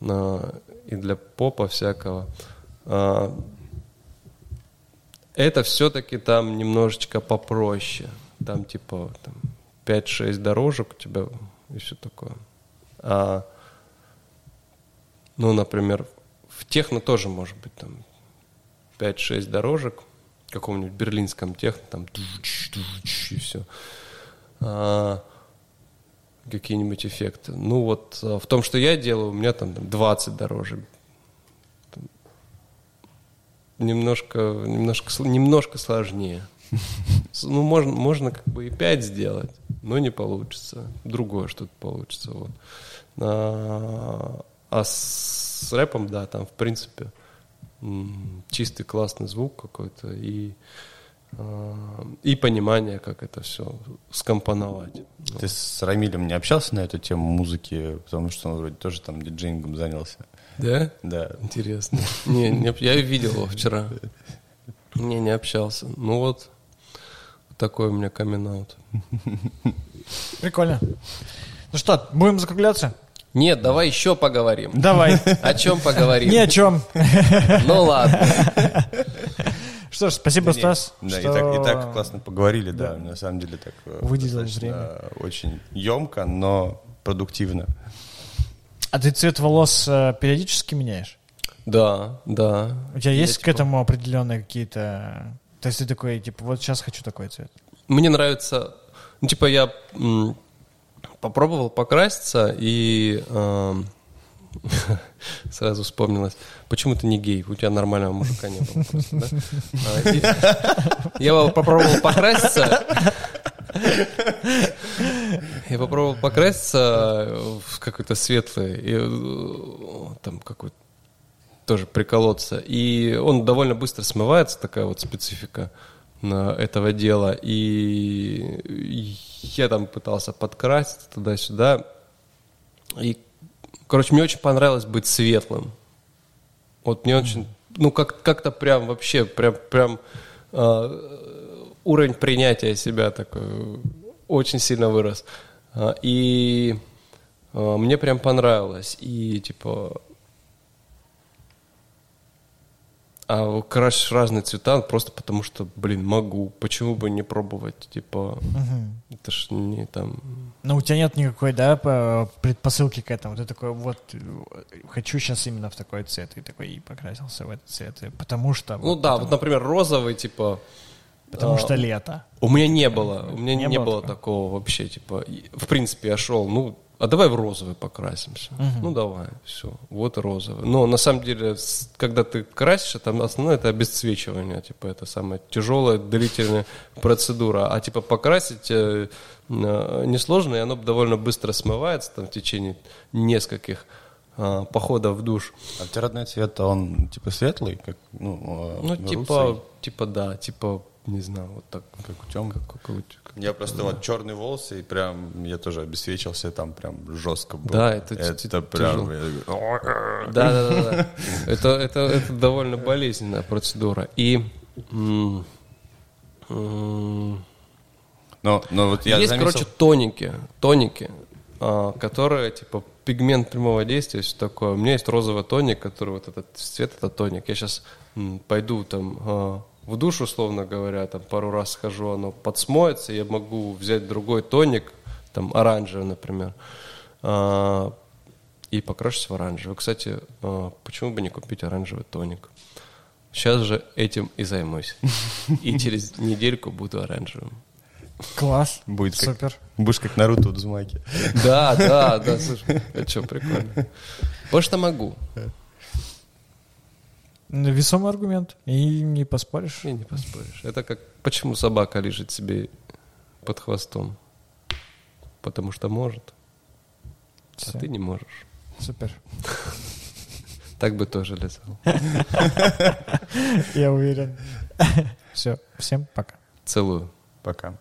а, и для попа всякого. А, это все-таки там немножечко попроще. Там типа там, 5-6 дорожек у тебя и все такое. А, ну, например, в техно тоже может быть там 5-6 дорожек, каком-нибудь берлинском техно, там и все. А, какие-нибудь эффекты. Ну вот а, в том, что я делаю, у меня там 20 дорожек. Там немножко, немножко, немножко сложнее. Ну, можно, можно как бы и 5 сделать, но не получится. Другое что-то получится. Вот. А, а с рэпом, да, там, в принципе, чистый классный звук какой-то и, а, и понимание, как это все скомпоновать. Ты с Рамилем не общался на эту тему музыки, потому что он вроде тоже там диджеингом занялся. Да? Да. Интересно. Не, не я видел его вчера. Не, не общался. Ну вот, такой у меня камин Прикольно. Ну что, будем закругляться? Нет, давай еще поговорим. Давай. О чем поговорим? Ни о чем. Ну ладно. Что ж, спасибо, Да Стас. не, Да, что- и, так, и так классно поговорили, да. Да. На самом деле так э, Выделил достаточно, время. Очень емко, но продуктивно. А ты цвет волос э, периодически меняешь? Да, да. У тебя Я, есть к типа, этому определенные какие-то... То есть ты такой, типа, вот сейчас хочу такой цвет. Мне нравится, ну, типа, я м, попробовал покраситься и эм, сразу вспомнилось, почему ты не гей? У тебя нормального мужика не было? А, Я попробовал покраситься. Я попробовал покраситься в какой-то светлый, и, э, там какой-то тоже приколоться. И он довольно быстро смывается, такая вот специфика этого дела. И я там пытался подкрасить туда-сюда. И, короче, мне очень понравилось быть светлым. Вот мне очень, ну, как, как-то прям вообще, прям, прям э, уровень принятия себя такой очень сильно вырос. А, И э, мне прям понравилось. И, типа, а крашишь разные цвета просто потому что, блин, могу. Почему бы не пробовать? Типа, это ж не там... Но у тебя нет никакой, да, по- предпосылки к этому. Ты такой, вот, хочу сейчас именно в такой цвет. И такой, и покрасился в этот цвет. И потому что... Ну да, вот, например, розовый, типа... Потому а, что лето. У меня не было, у меня Не не, было такого? такого вообще, типа, в принципе, я шел, ну, а давай в розовый покрасимся. Ну, давай, все, вот розовый. Но на самом деле, когда ты красишь, там основное это обесцвечивание, типа, это самая тяжелая, длительная процедура. А типа покрасить э, э, несложно, и оно довольно быстро смывается там в течение нескольких а, походов в душ. А родной цвет, он типа светлый, как, ну, э, Ну, типа, типа, да, типа, не знаю, вот так. Как у Тёмы? Как, как у- Я просто вот черные волосы, и прям я тоже обесвечился, там прям жестко было. Да, это это прям... Да, да, да, да. Это, это, это довольно болезненная процедура. И Но, но вот я есть, заметил- короче, тоники, тоники, а, которые типа пигмент прямого действия, все такое. У меня есть розовый тоник, который вот этот цвет, это тоник. Я сейчас пойду там а, в душ, условно говоря, там пару раз схожу, оно подсмоется, я могу взять другой тоник, там оранжевый, например, а, и покраситься в оранжевый. Кстати, а, почему бы не купить оранжевый тоник? Сейчас же этим и займусь. И через недельку буду оранжевым. Класс. Будет как- Супер. Будешь как Наруто в Дзумаке. Да, да, да, слушай, это что, прикольно. Потому что могу, Весомый аргумент. И не поспоришь. и не поспоришь. Это как, почему собака лежит себе под хвостом? Потому что может, а Всё. ты не можешь. Супер. Так бы тоже лежал. Я уверен. Все. Всем пока. Целую. Пока.